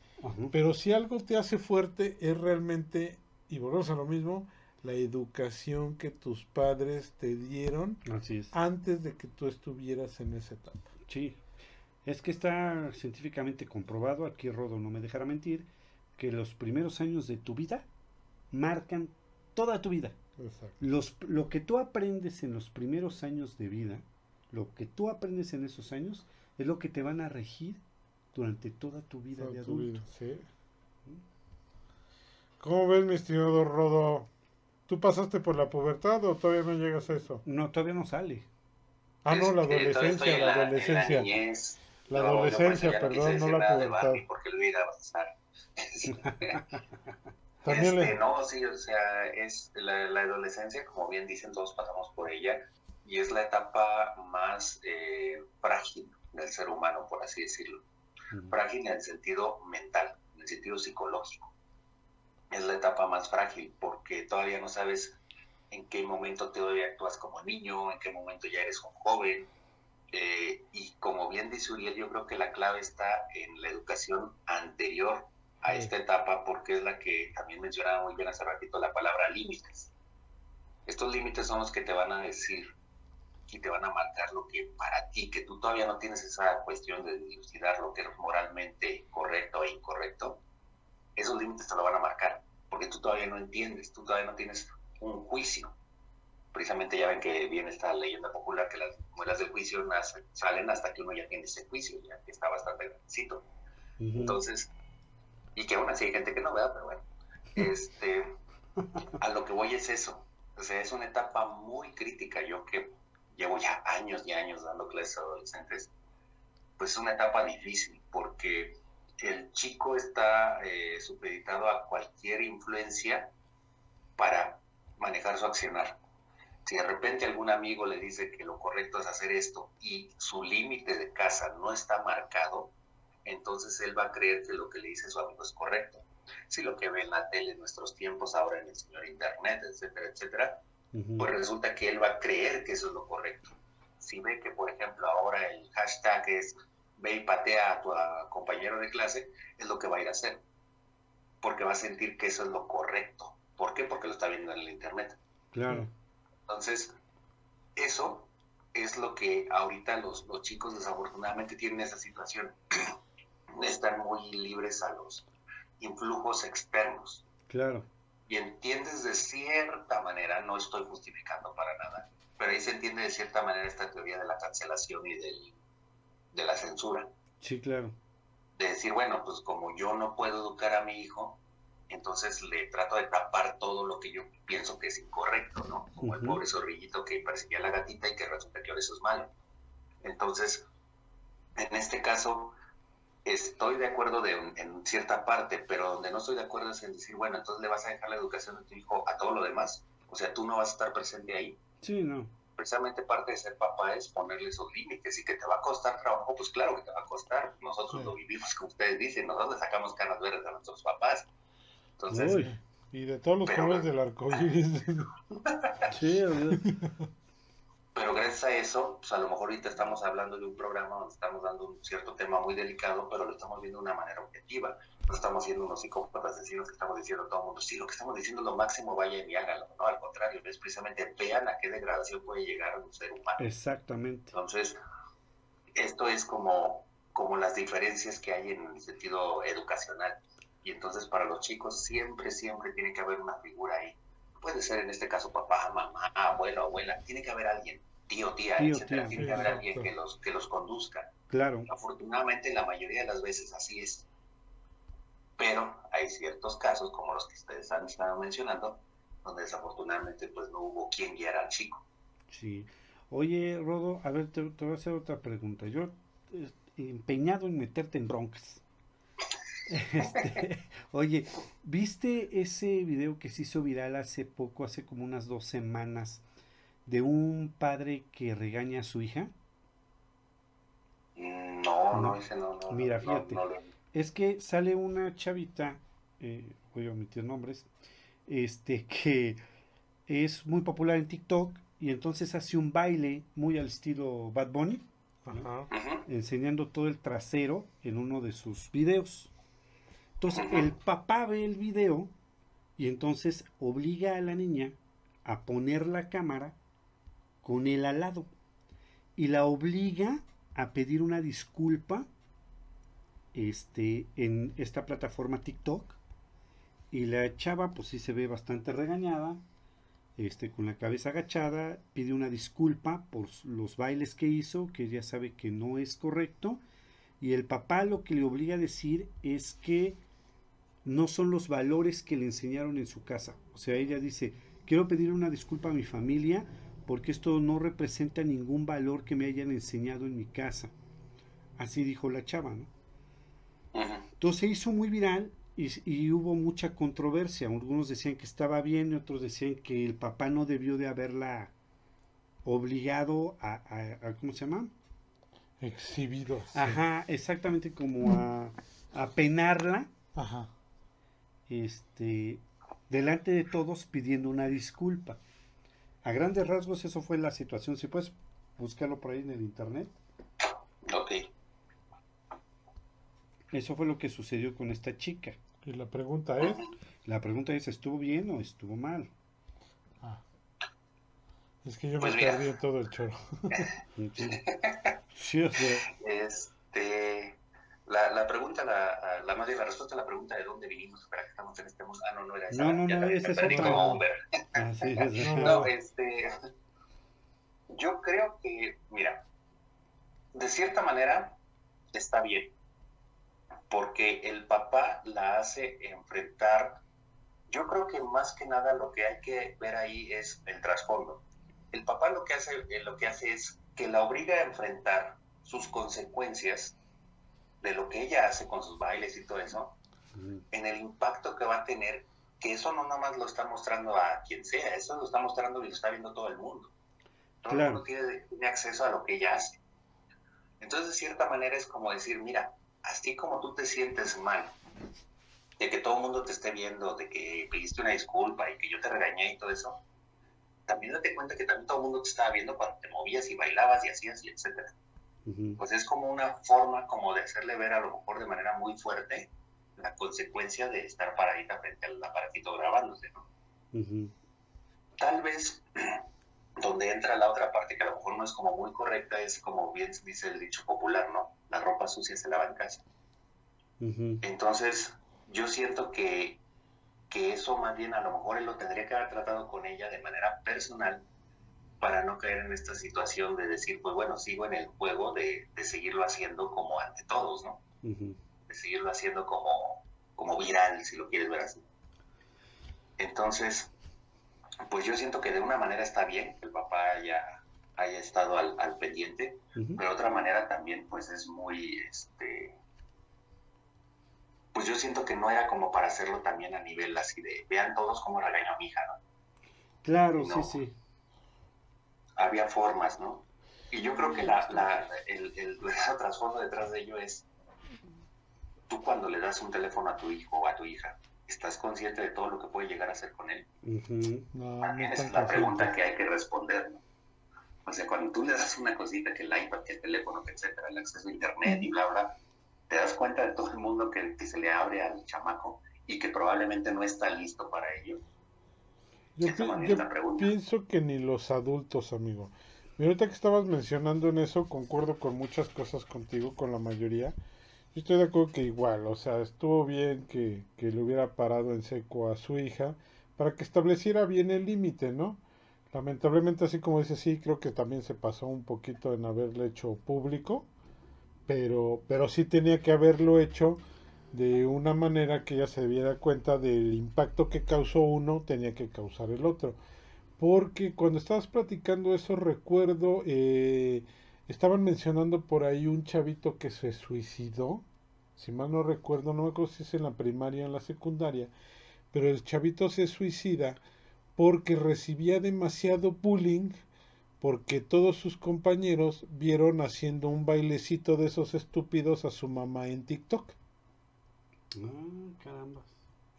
Pero si algo te hace fuerte es realmente, y volvemos a lo mismo, la educación que tus padres te dieron antes de que tú estuvieras en esa etapa. Sí, es que está científicamente comprobado, aquí Rodo no me dejará mentir, que los primeros años de tu vida marcan toda tu vida. Los, lo que tú aprendes en los primeros años de vida, lo que tú aprendes en esos años, es lo que te van a regir durante toda tu vida de adulto. ¿Cómo ves, mi estimado Rodo? ¿Tú pasaste por la pubertad o todavía no llegas a eso? No, todavía no sale. Ah, no, la adolescencia, la, adolescencia. La, adolescencia, perdón, no la pubertad. Porque lo iba a pasar. Este, no, sí, o sea, es la, adolescencia, como bien dicen, todos pasamos por ella, y es la etapa más eh, frágil del ser humano, por así decirlo. Frágil en el sentido mental, en el sentido psicológico. Es la etapa más frágil porque todavía no sabes en qué momento te actúas como niño, en qué momento ya eres un joven. Eh, y como bien dice Uriel, yo creo que la clave está en la educación anterior a esta etapa porque es la que también mencionaba muy bien hace ratito la palabra límites. Estos límites son los que te van a decir y te van a marcar lo que para ti, que tú todavía no tienes esa cuestión de dilucidar lo que es moralmente correcto e incorrecto, esos límites te lo van a marcar, porque tú todavía no entiendes, tú todavía no tienes un juicio. Precisamente ya ven que viene esta leyenda popular que las muelas del juicio salen hasta que uno ya tiene ese juicio, ya que está bastante grandecito. Entonces, y que aún así hay gente que no vea, pero bueno, este, a lo que voy es eso, o sea, es una etapa muy crítica, yo que llevo ya años y años dando clases a adolescentes, pues es una etapa difícil, porque el chico está eh, supeditado a cualquier influencia para manejar su accionar. Si de repente algún amigo le dice que lo correcto es hacer esto y su límite de casa no está marcado, entonces él va a creer que lo que le dice su amigo es correcto. Si lo que ve en la tele en nuestros tiempos, ahora en el señor Internet, etcétera, etcétera, pues resulta que él va a creer que eso es lo correcto. Si ve que, por ejemplo, ahora el hashtag es ve y patea a tu compañero de clase, es lo que va a ir a hacer. Porque va a sentir que eso es lo correcto. ¿Por qué? Porque lo está viendo en el Internet. Claro. Entonces, eso es lo que ahorita los, los chicos desafortunadamente tienen esa situación. *clears throat* están muy libres a los influjos externos. Claro. Y entiendes de cierta manera, no estoy justificando para nada, pero ahí se entiende de cierta manera esta teoría de la cancelación y del, de la censura. Sí, claro. De decir, bueno, pues como yo no puedo educar a mi hijo, entonces le trato de tapar todo lo que yo pienso que es incorrecto, ¿no? Como el pobre zorrillito que perseguía a la gatita y que resulta que ahora eso es malo. Entonces, en este caso, estoy de acuerdo de, en cierta parte, pero donde no estoy de acuerdo es en decir, bueno, entonces le vas a dejar la educación de tu hijo a todo lo demás. O sea, tú no vas a estar presente ahí. Sí, no. Precisamente parte de ser papá es ponerle esos límites y que te va a costar trabajo, pues claro que te va a costar. Nosotros lo vivimos, como ustedes dicen, nosotros le sacamos canas verdes a nuestros papás. Entonces, y de todos los colores del arco iris. *laughs* sí, *laughs* pero gracias a eso, pues a lo mejor ahorita estamos hablando de un programa donde estamos dando un cierto tema muy delicado, pero lo estamos viendo de una manera objetiva. No estamos siendo unos psicópatas asesinos que estamos diciendo a todo el mundo, sí, lo que estamos diciendo es lo máximo, vaya y hágalo. No, al contrario, es precisamente vean a qué degradación puede llegar a un ser humano. Exactamente. Entonces, esto es como, como las diferencias que hay en el sentido educacional. Y entonces para los chicos siempre, siempre tiene que haber una figura ahí puede ser en este caso papá, mamá, abuelo, abuela, tiene que haber alguien, tío, tía, etcétera, tiene que haber alguien que los, que los conduzca. Claro. Afortunadamente la mayoría de las veces así es. Pero hay ciertos casos, como los que ustedes han estado mencionando, donde desafortunadamente pues no hubo quien guiara al chico. Sí. Oye, Rodo, a ver, te, voy a hacer otra pregunta. Yo, eh, empeñado en meterte en broncas. *laughs* Este, oye, ¿viste ese video que se hizo viral hace poco, hace como unas dos semanas, de un padre que regaña a su hija? Mm, no, no, ese no. no Mira, fíjate, es que sale una chavita, eh, voy a omitir nombres, este, que es muy popular en TikTok y entonces hace un baile muy al estilo Bad Bunny, enseñando todo el trasero en uno de sus videos. Entonces el papá ve el video y entonces obliga a la niña a poner la cámara con él al lado y la obliga a pedir una disculpa este, en esta plataforma TikTok y la chava pues sí se ve bastante regañada este, con la cabeza agachada, pide una disculpa por los bailes que hizo, que ella sabe que no es correcto, y el papá lo que le obliga a decir es que no son los valores que le enseñaron en su casa. O sea, ella dice, quiero pedir una disculpa a mi familia porque esto no representa ningún valor que me hayan enseñado en mi casa. Así dijo la chava, ¿no? Entonces se hizo muy viral y, hubo mucha controversia. Algunos decían que estaba bien y otros decían que el papá no debió de haberla obligado a, ¿cómo se llama? Exhibido. Ajá, exactamente como a, a penarla. Ajá. Este, delante de todos pidiendo una disculpa. A grandes rasgos eso fue la situación. Si puedes buscarlo por ahí en el internet. Ok. Eso fue lo que sucedió con esta chica. Y la pregunta es... La pregunta es, ¿estuvo bien o estuvo mal? Ah. Es que yo me pues perdí en todo el choro. *laughs* sí. o sea. La, la pregunta, la, la, más bien la respuesta a la pregunta de dónde vinimos, para que estamos en este mundo. Ah, no, no era esa. No, no, no, esa es. Ah, sí, es no, este, yo creo que, mira, de cierta manera está bien porque el papá la hace enfrentar, yo creo que más que nada lo que hay que ver ahí es el trasfondo. El papá lo que hace, eh, lo que hace es que la obliga a enfrentar sus consecuencias de lo que ella hace con sus bailes y todo eso, en el impacto que va a tener, que eso no nada más lo está mostrando a quien sea, eso lo está mostrando y lo está viendo todo el mundo. Todo el mundo tiene, tiene acceso a lo que ella hace. Entonces, de cierta manera es como decir, mira, así como tú te sientes mal, de que todo el mundo te esté viendo, de que pediste una disculpa y que yo te regañé y todo eso, también date cuenta que también todo el mundo te estaba viendo cuando te movías y bailabas y hacías y etcétera. Pues es como una forma como de hacerle ver a lo mejor de manera muy fuerte la consecuencia de estar paradita frente al aparatito grabándose, ¿no? Tal vez *clears throat* donde entra la otra parte que a lo mejor no es como muy correcta, es como bien dice el dicho popular, ¿no? La ropa sucia se lava en casa. Entonces, yo siento que, que eso más bien a lo mejor él lo tendría que haber tratado con ella de manera personal para no caer en esta situación de decir, pues bueno, sigo en el juego de, de seguirlo haciendo como ante todos, ¿no? De seguirlo haciendo como, como viral, si lo quieres ver así. Entonces, pues yo siento que de una manera está bien que el papá haya, haya estado al, pendiente, pero de otra manera también pues es muy, este, pues yo siento que no era como para hacerlo también a nivel así de, vean todos cómo regañó a mi hija, ¿no? Claro, sí, sí. Había formas, ¿no? Y yo creo que la, la, el, el, trasfondo detrás de ello es, tú cuando le das un teléfono a tu hijo o a tu hija, ¿Estás consciente de todo lo que puede llegar a hacer con él? También es la pregunta que hay que responder. ¿no? O sea, cuando tú le das una cosita, que el iPad, que el teléfono, que etcétera, el acceso a Internet y bla, bla, te das cuenta de todo el mundo que, se le abre al chamaco y que probablemente no está listo para ello. Yo, pienso que ni los adultos, amigo. Y ahorita que estabas mencionando en eso, concuerdo con muchas cosas contigo, con la mayoría. Yo estoy de acuerdo que igual, o sea, estuvo bien que, le hubiera parado en seco a su hija para que estableciera bien el límite, ¿no? Lamentablemente, así como dice, sí, creo que también se pasó un poquito en haberlo hecho público, pero, pero sí tenía que haberlo hecho de una manera que ella se diera cuenta del impacto que causó uno, tenía que causar el otro. porque cuando estabas platicando eso recuerdo, eh, estaban mencionando por ahí un chavito que se suicidó, si mal no recuerdo, no me acuerdo si es en la primaria o en la secundaria, pero el chavito se suicida porque recibía demasiado bullying porque todos sus compañeros vieron haciendo un bailecito de esos estúpidos a su mamá en TikTok. Ah.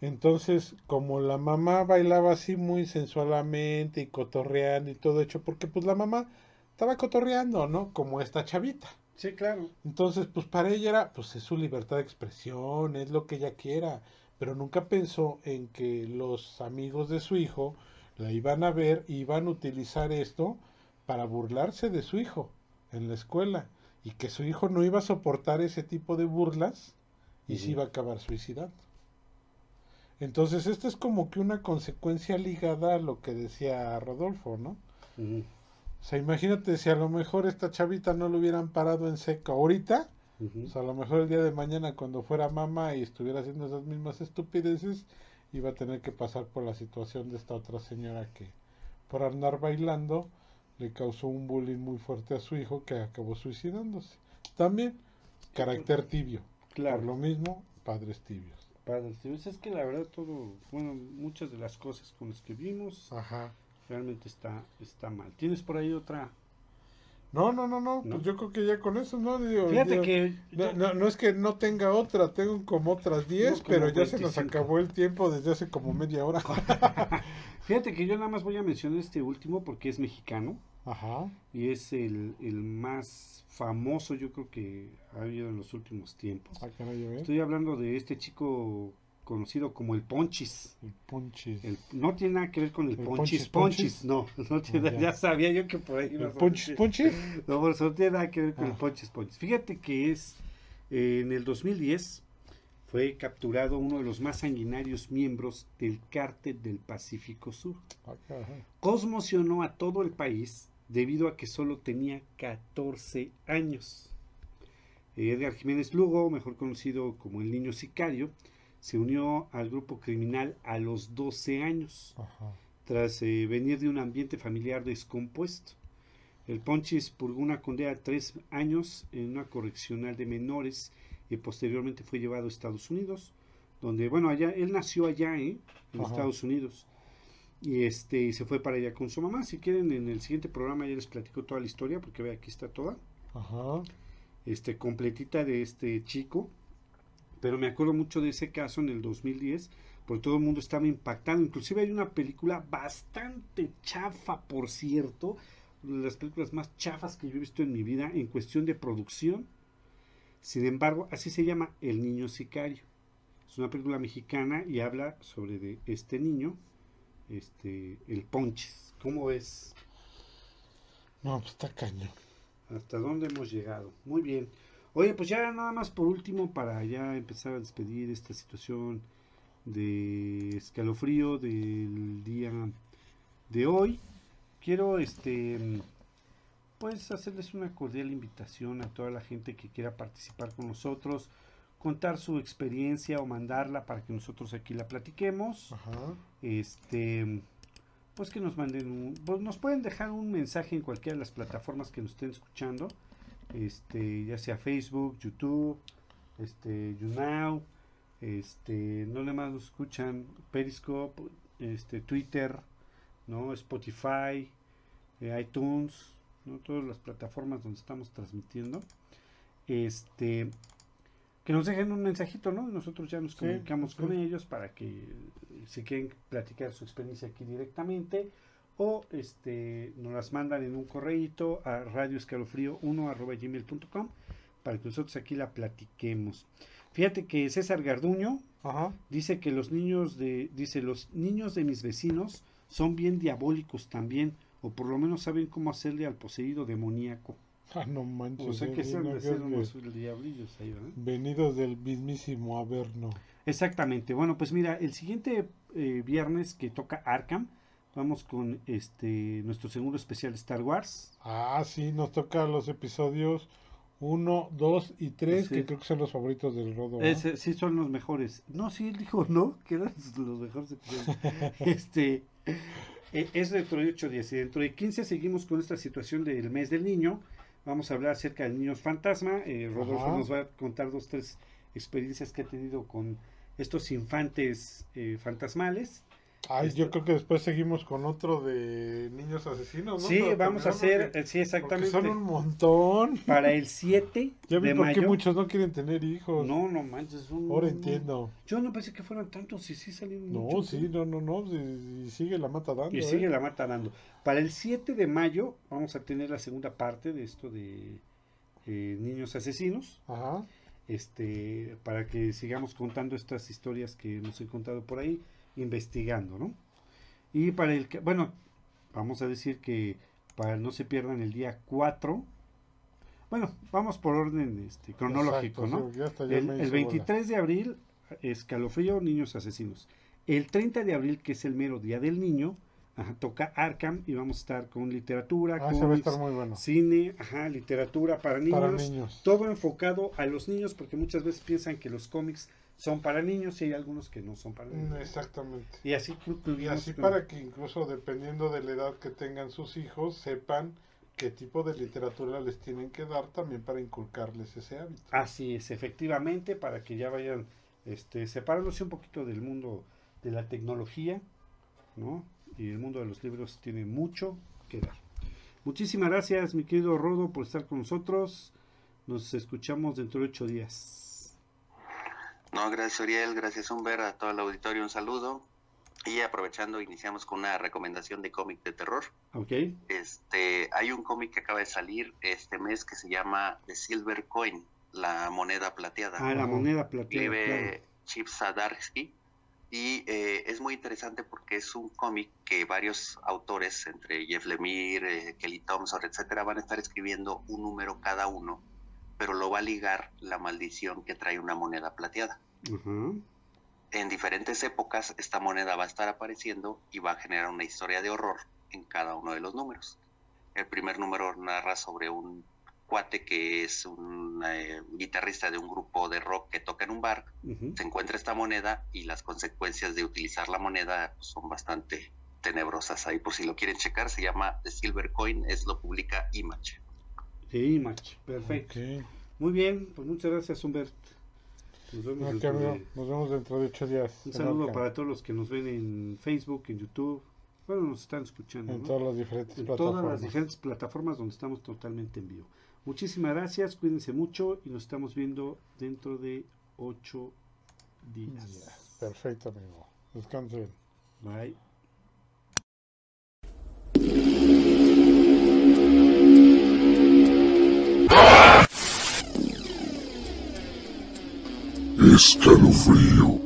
Entonces, como la mamá bailaba así muy sensualmente y cotorreando y todo hecho, porque pues la mamá estaba cotorreando, ¿no? Como esta chavita. Sí, claro. Entonces, pues para ella era, pues es su libertad de expresión, es lo que ella quiera, pero nunca pensó en que los amigos de su hijo la iban a ver y iban a utilizar esto para burlarse de su hijo en la escuela y que su hijo no iba a soportar ese tipo de burlas y se iba a acabar suicidando. Entonces, esto es como que una consecuencia ligada a lo que decía Rodolfo, ¿no? O sea, imagínate si a lo mejor esta chavita no lo hubieran parado en seco ahorita, o sea, a lo mejor el día de mañana cuando fuera mamá y estuviera haciendo esas mismas estupideces, iba a tener que pasar por la situación de esta otra señora que por andar bailando le causó un bullying muy fuerte a su hijo que acabó suicidándose. También carácter tibio. Claro. Por lo mismo, padres tibios. Padres tibios. Es que la verdad todo, bueno, muchas de las cosas con las que vimos Ajá. realmente está, está mal. ¿Tienes por ahí otra? No, no, no, no, ¿No? Pues yo creo que ya con eso, ¿no? Digo, Fíjate que No, yo- no, no es que no tenga otra, tengo como otras 10, No, como pero ya se nos 25. acabó el tiempo desde hace como media hora. *laughs* fíjate que yo nada más voy a mencionar este último porque es mexicano Ajá. y es el, el más famoso yo creo que ha habido en los últimos tiempos. Ah, caray. Estoy hablando de este chico conocido como el Ponchis. El punchis. El- no tiene nada que ver con el, ¿El Ponchis Ponchis Ponchis, no, no tiene, Ah, ya. ya sabía yo que por ahí ¿El decir. punchis? No, por eso no tiene nada que ver con el Ah. Ponchis Ponchis. Fíjate que es eh, en el 2010 fue capturado uno de los más sanguinarios miembros del cártel del Pacífico Sur. Conmocionó a todo el país debido a que solo tenía 14 años. Edgar Jiménez Lugo, mejor conocido como el niño sicario, se unió al grupo criminal a los 12 años, Ajá. tras eh, venir de un ambiente familiar descompuesto. El Ponchis purgó una condena de tres años en una correccional de menores y posteriormente fue llevado a Estados Unidos, donde, bueno, allá, él nació allá, ¿eh? en Ajá. Estados Unidos. Y este y se fue para allá con su mamá. Si quieren, en el siguiente programa ya les platico toda la historia, porque ve aquí está toda, Ajá. este, completita de este chico. Pero me acuerdo mucho de ese caso en el 2010, porque todo el mundo estaba impactado. Inclusive hay una película bastante chafa, por cierto, una de las películas más chafas que yo he visto en mi vida en cuestión de producción. Sin embargo, así se llama El Niño Sicario. Es una película mexicana y habla sobre de este niño, este, el Ponches. ¿Cómo es? No, pues está cañón. ¿Hasta dónde hemos llegado? Muy bien. Oye, pues ya nada más por último, para ya empezar a despedir esta situación de escalofrío del día de hoy, quiero este pues hacerles una cordial invitación a toda la gente que quiera participar con nosotros, contar su experiencia o mandarla para que nosotros aquí la platiquemos. Ajá. este pues que nos manden un, pues nos pueden dejar un mensaje en cualquiera de las plataformas que nos estén escuchando. Este ya sea Facebook YouTube este YouNow este no le más nos escuchan Periscope este Twitter no Spotify eh, iTunes no todas las plataformas donde estamos transmitiendo. Este que nos dejen un mensajito, ¿no? Nosotros ya nos comunicamos sí. con ellos para que eh, si quieren platicar su experiencia aquí directamente o este nos las mandan en un correíto a radioescalofrío1 para que nosotros aquí la platiquemos. Fíjate que César Garduño Ajá. dice que los niños de dice los niños de mis vecinos son bien diabólicos también o por lo menos saben cómo hacerle al poseído demoníaco. *laughs* Ah, no manches. O sea que se han no de ser creas unos diablillos ahí, ¿verdad? Venidos del mismísimo Averno. Exactamente. Bueno, pues mira, el siguiente eh, viernes que toca Arkham, vamos con este nuestro segundo especial Star Wars. Ah, sí, nos toca los episodios 1, 2 y 3, Así que creo que son los favoritos del Rodo. sí son los mejores. No, sí, él dijo no, *laughs* que eran los mejores episodios. *laughs* este, Eh, es dentro de 8 días y dentro de 15 seguimos con esta situación del mes del niño. Vamos a hablar acerca de niños fantasma. Eh, Rodolfo Ajá. nos va a contar dos, tres experiencias que ha tenido con estos infantes eh, fantasmales. Ay, Este- yo creo que después seguimos con otro de niños asesinos, ¿no? Sí, Para vamos a hacer, porque- eh, sí, exactamente. son un montón. Para el 7 *laughs* Ya vi de por qué mayo. muchos no quieren tener hijos. No, no manches. un- Ahora entiendo. Yo no pensé que fueran tantos y sí salieron No, muchos, sí, ¿eh? no, no, no. Y, y sigue la mata dando. Y ¿eh? sigue la mata dando. Para el 7 de mayo vamos a tener la segunda parte de esto de eh, niños asesinos. Ajá. Este, para que sigamos contando estas historias que hemos encontrado por ahí, investigando, ¿no? Y para el que, bueno, vamos a decir que para no se pierdan el día 4, bueno, vamos por orden este, cronológico, Exacto, ¿no? sí, ya El, el hizo 23 de abril, escalofrío, niños asesinos. El 30 de abril, que es el mero día del niño, ajá, toca Arkham y vamos a estar con literatura. Ah, cómics, estar bueno. cine, ajá, literatura para niños, Para niños. todo enfocado a los niños porque muchas veces piensan que los cómics son para niños y hay algunos que no son para Mm, niños. Exactamente. Y así Y para que incluso dependiendo de la edad que tengan sus hijos, sepan qué tipo de literatura les tienen que dar también para inculcarles ese hábito. Así es, efectivamente, para que ya vayan este, separándose un poquito del mundo de la tecnología, ¿no? Y el mundo de los libros tiene mucho que dar. Muchísimas gracias, mi querido Rodo, por estar con nosotros. Nos escuchamos dentro de ocho días. No, gracias Uriel, gracias Humber, a todo el auditorio un saludo. Y aprovechando, iniciamos con una recomendación de cómic de terror. ¿Ok? Este, hay un cómic que acaba de salir este mes que se llama The Silver Coin, la moneda plateada. Ah, la moneda plateada. Escribe claro. Chip Zdarsky y eh, es muy interesante porque es un cómic que varios autores, entre Jeff Lemire, eh, Kelly Thompson, etcétera, van a estar escribiendo un número cada uno, pero lo va a ligar la maldición que trae una moneda plateada. En diferentes épocas esta moneda va a estar apareciendo y va a generar una historia de horror en cada uno de los números. El primer número narra sobre un cuate que es un eh, guitarrista de un grupo de rock que toca en un bar, se encuentra esta moneda y las consecuencias de utilizar la moneda son bastante tenebrosas. Ahí por si lo quieren checar, se llama The Silver Coin, es lo publica Image. Sí, Image. Perfecto. Ok. Muy bien, pues muchas gracias, Humbert. Nos vemos Ok, dentro de- Nos vemos dentro de ocho días. Un saludo para todos los que nos ven en Facebook, en YouTube. Bueno, nos están escuchando. En ¿no? todas las diferentes en plataformas. todas las diferentes plataformas donde estamos totalmente en vivo. Muchísimas gracias, cuídense mucho y nos estamos viendo dentro de ocho días. Perfecto, amigo. Descansen. Bye. Escalofrío.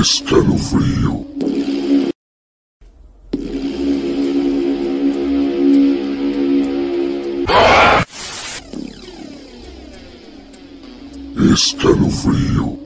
Escalofrío. Escalofrío.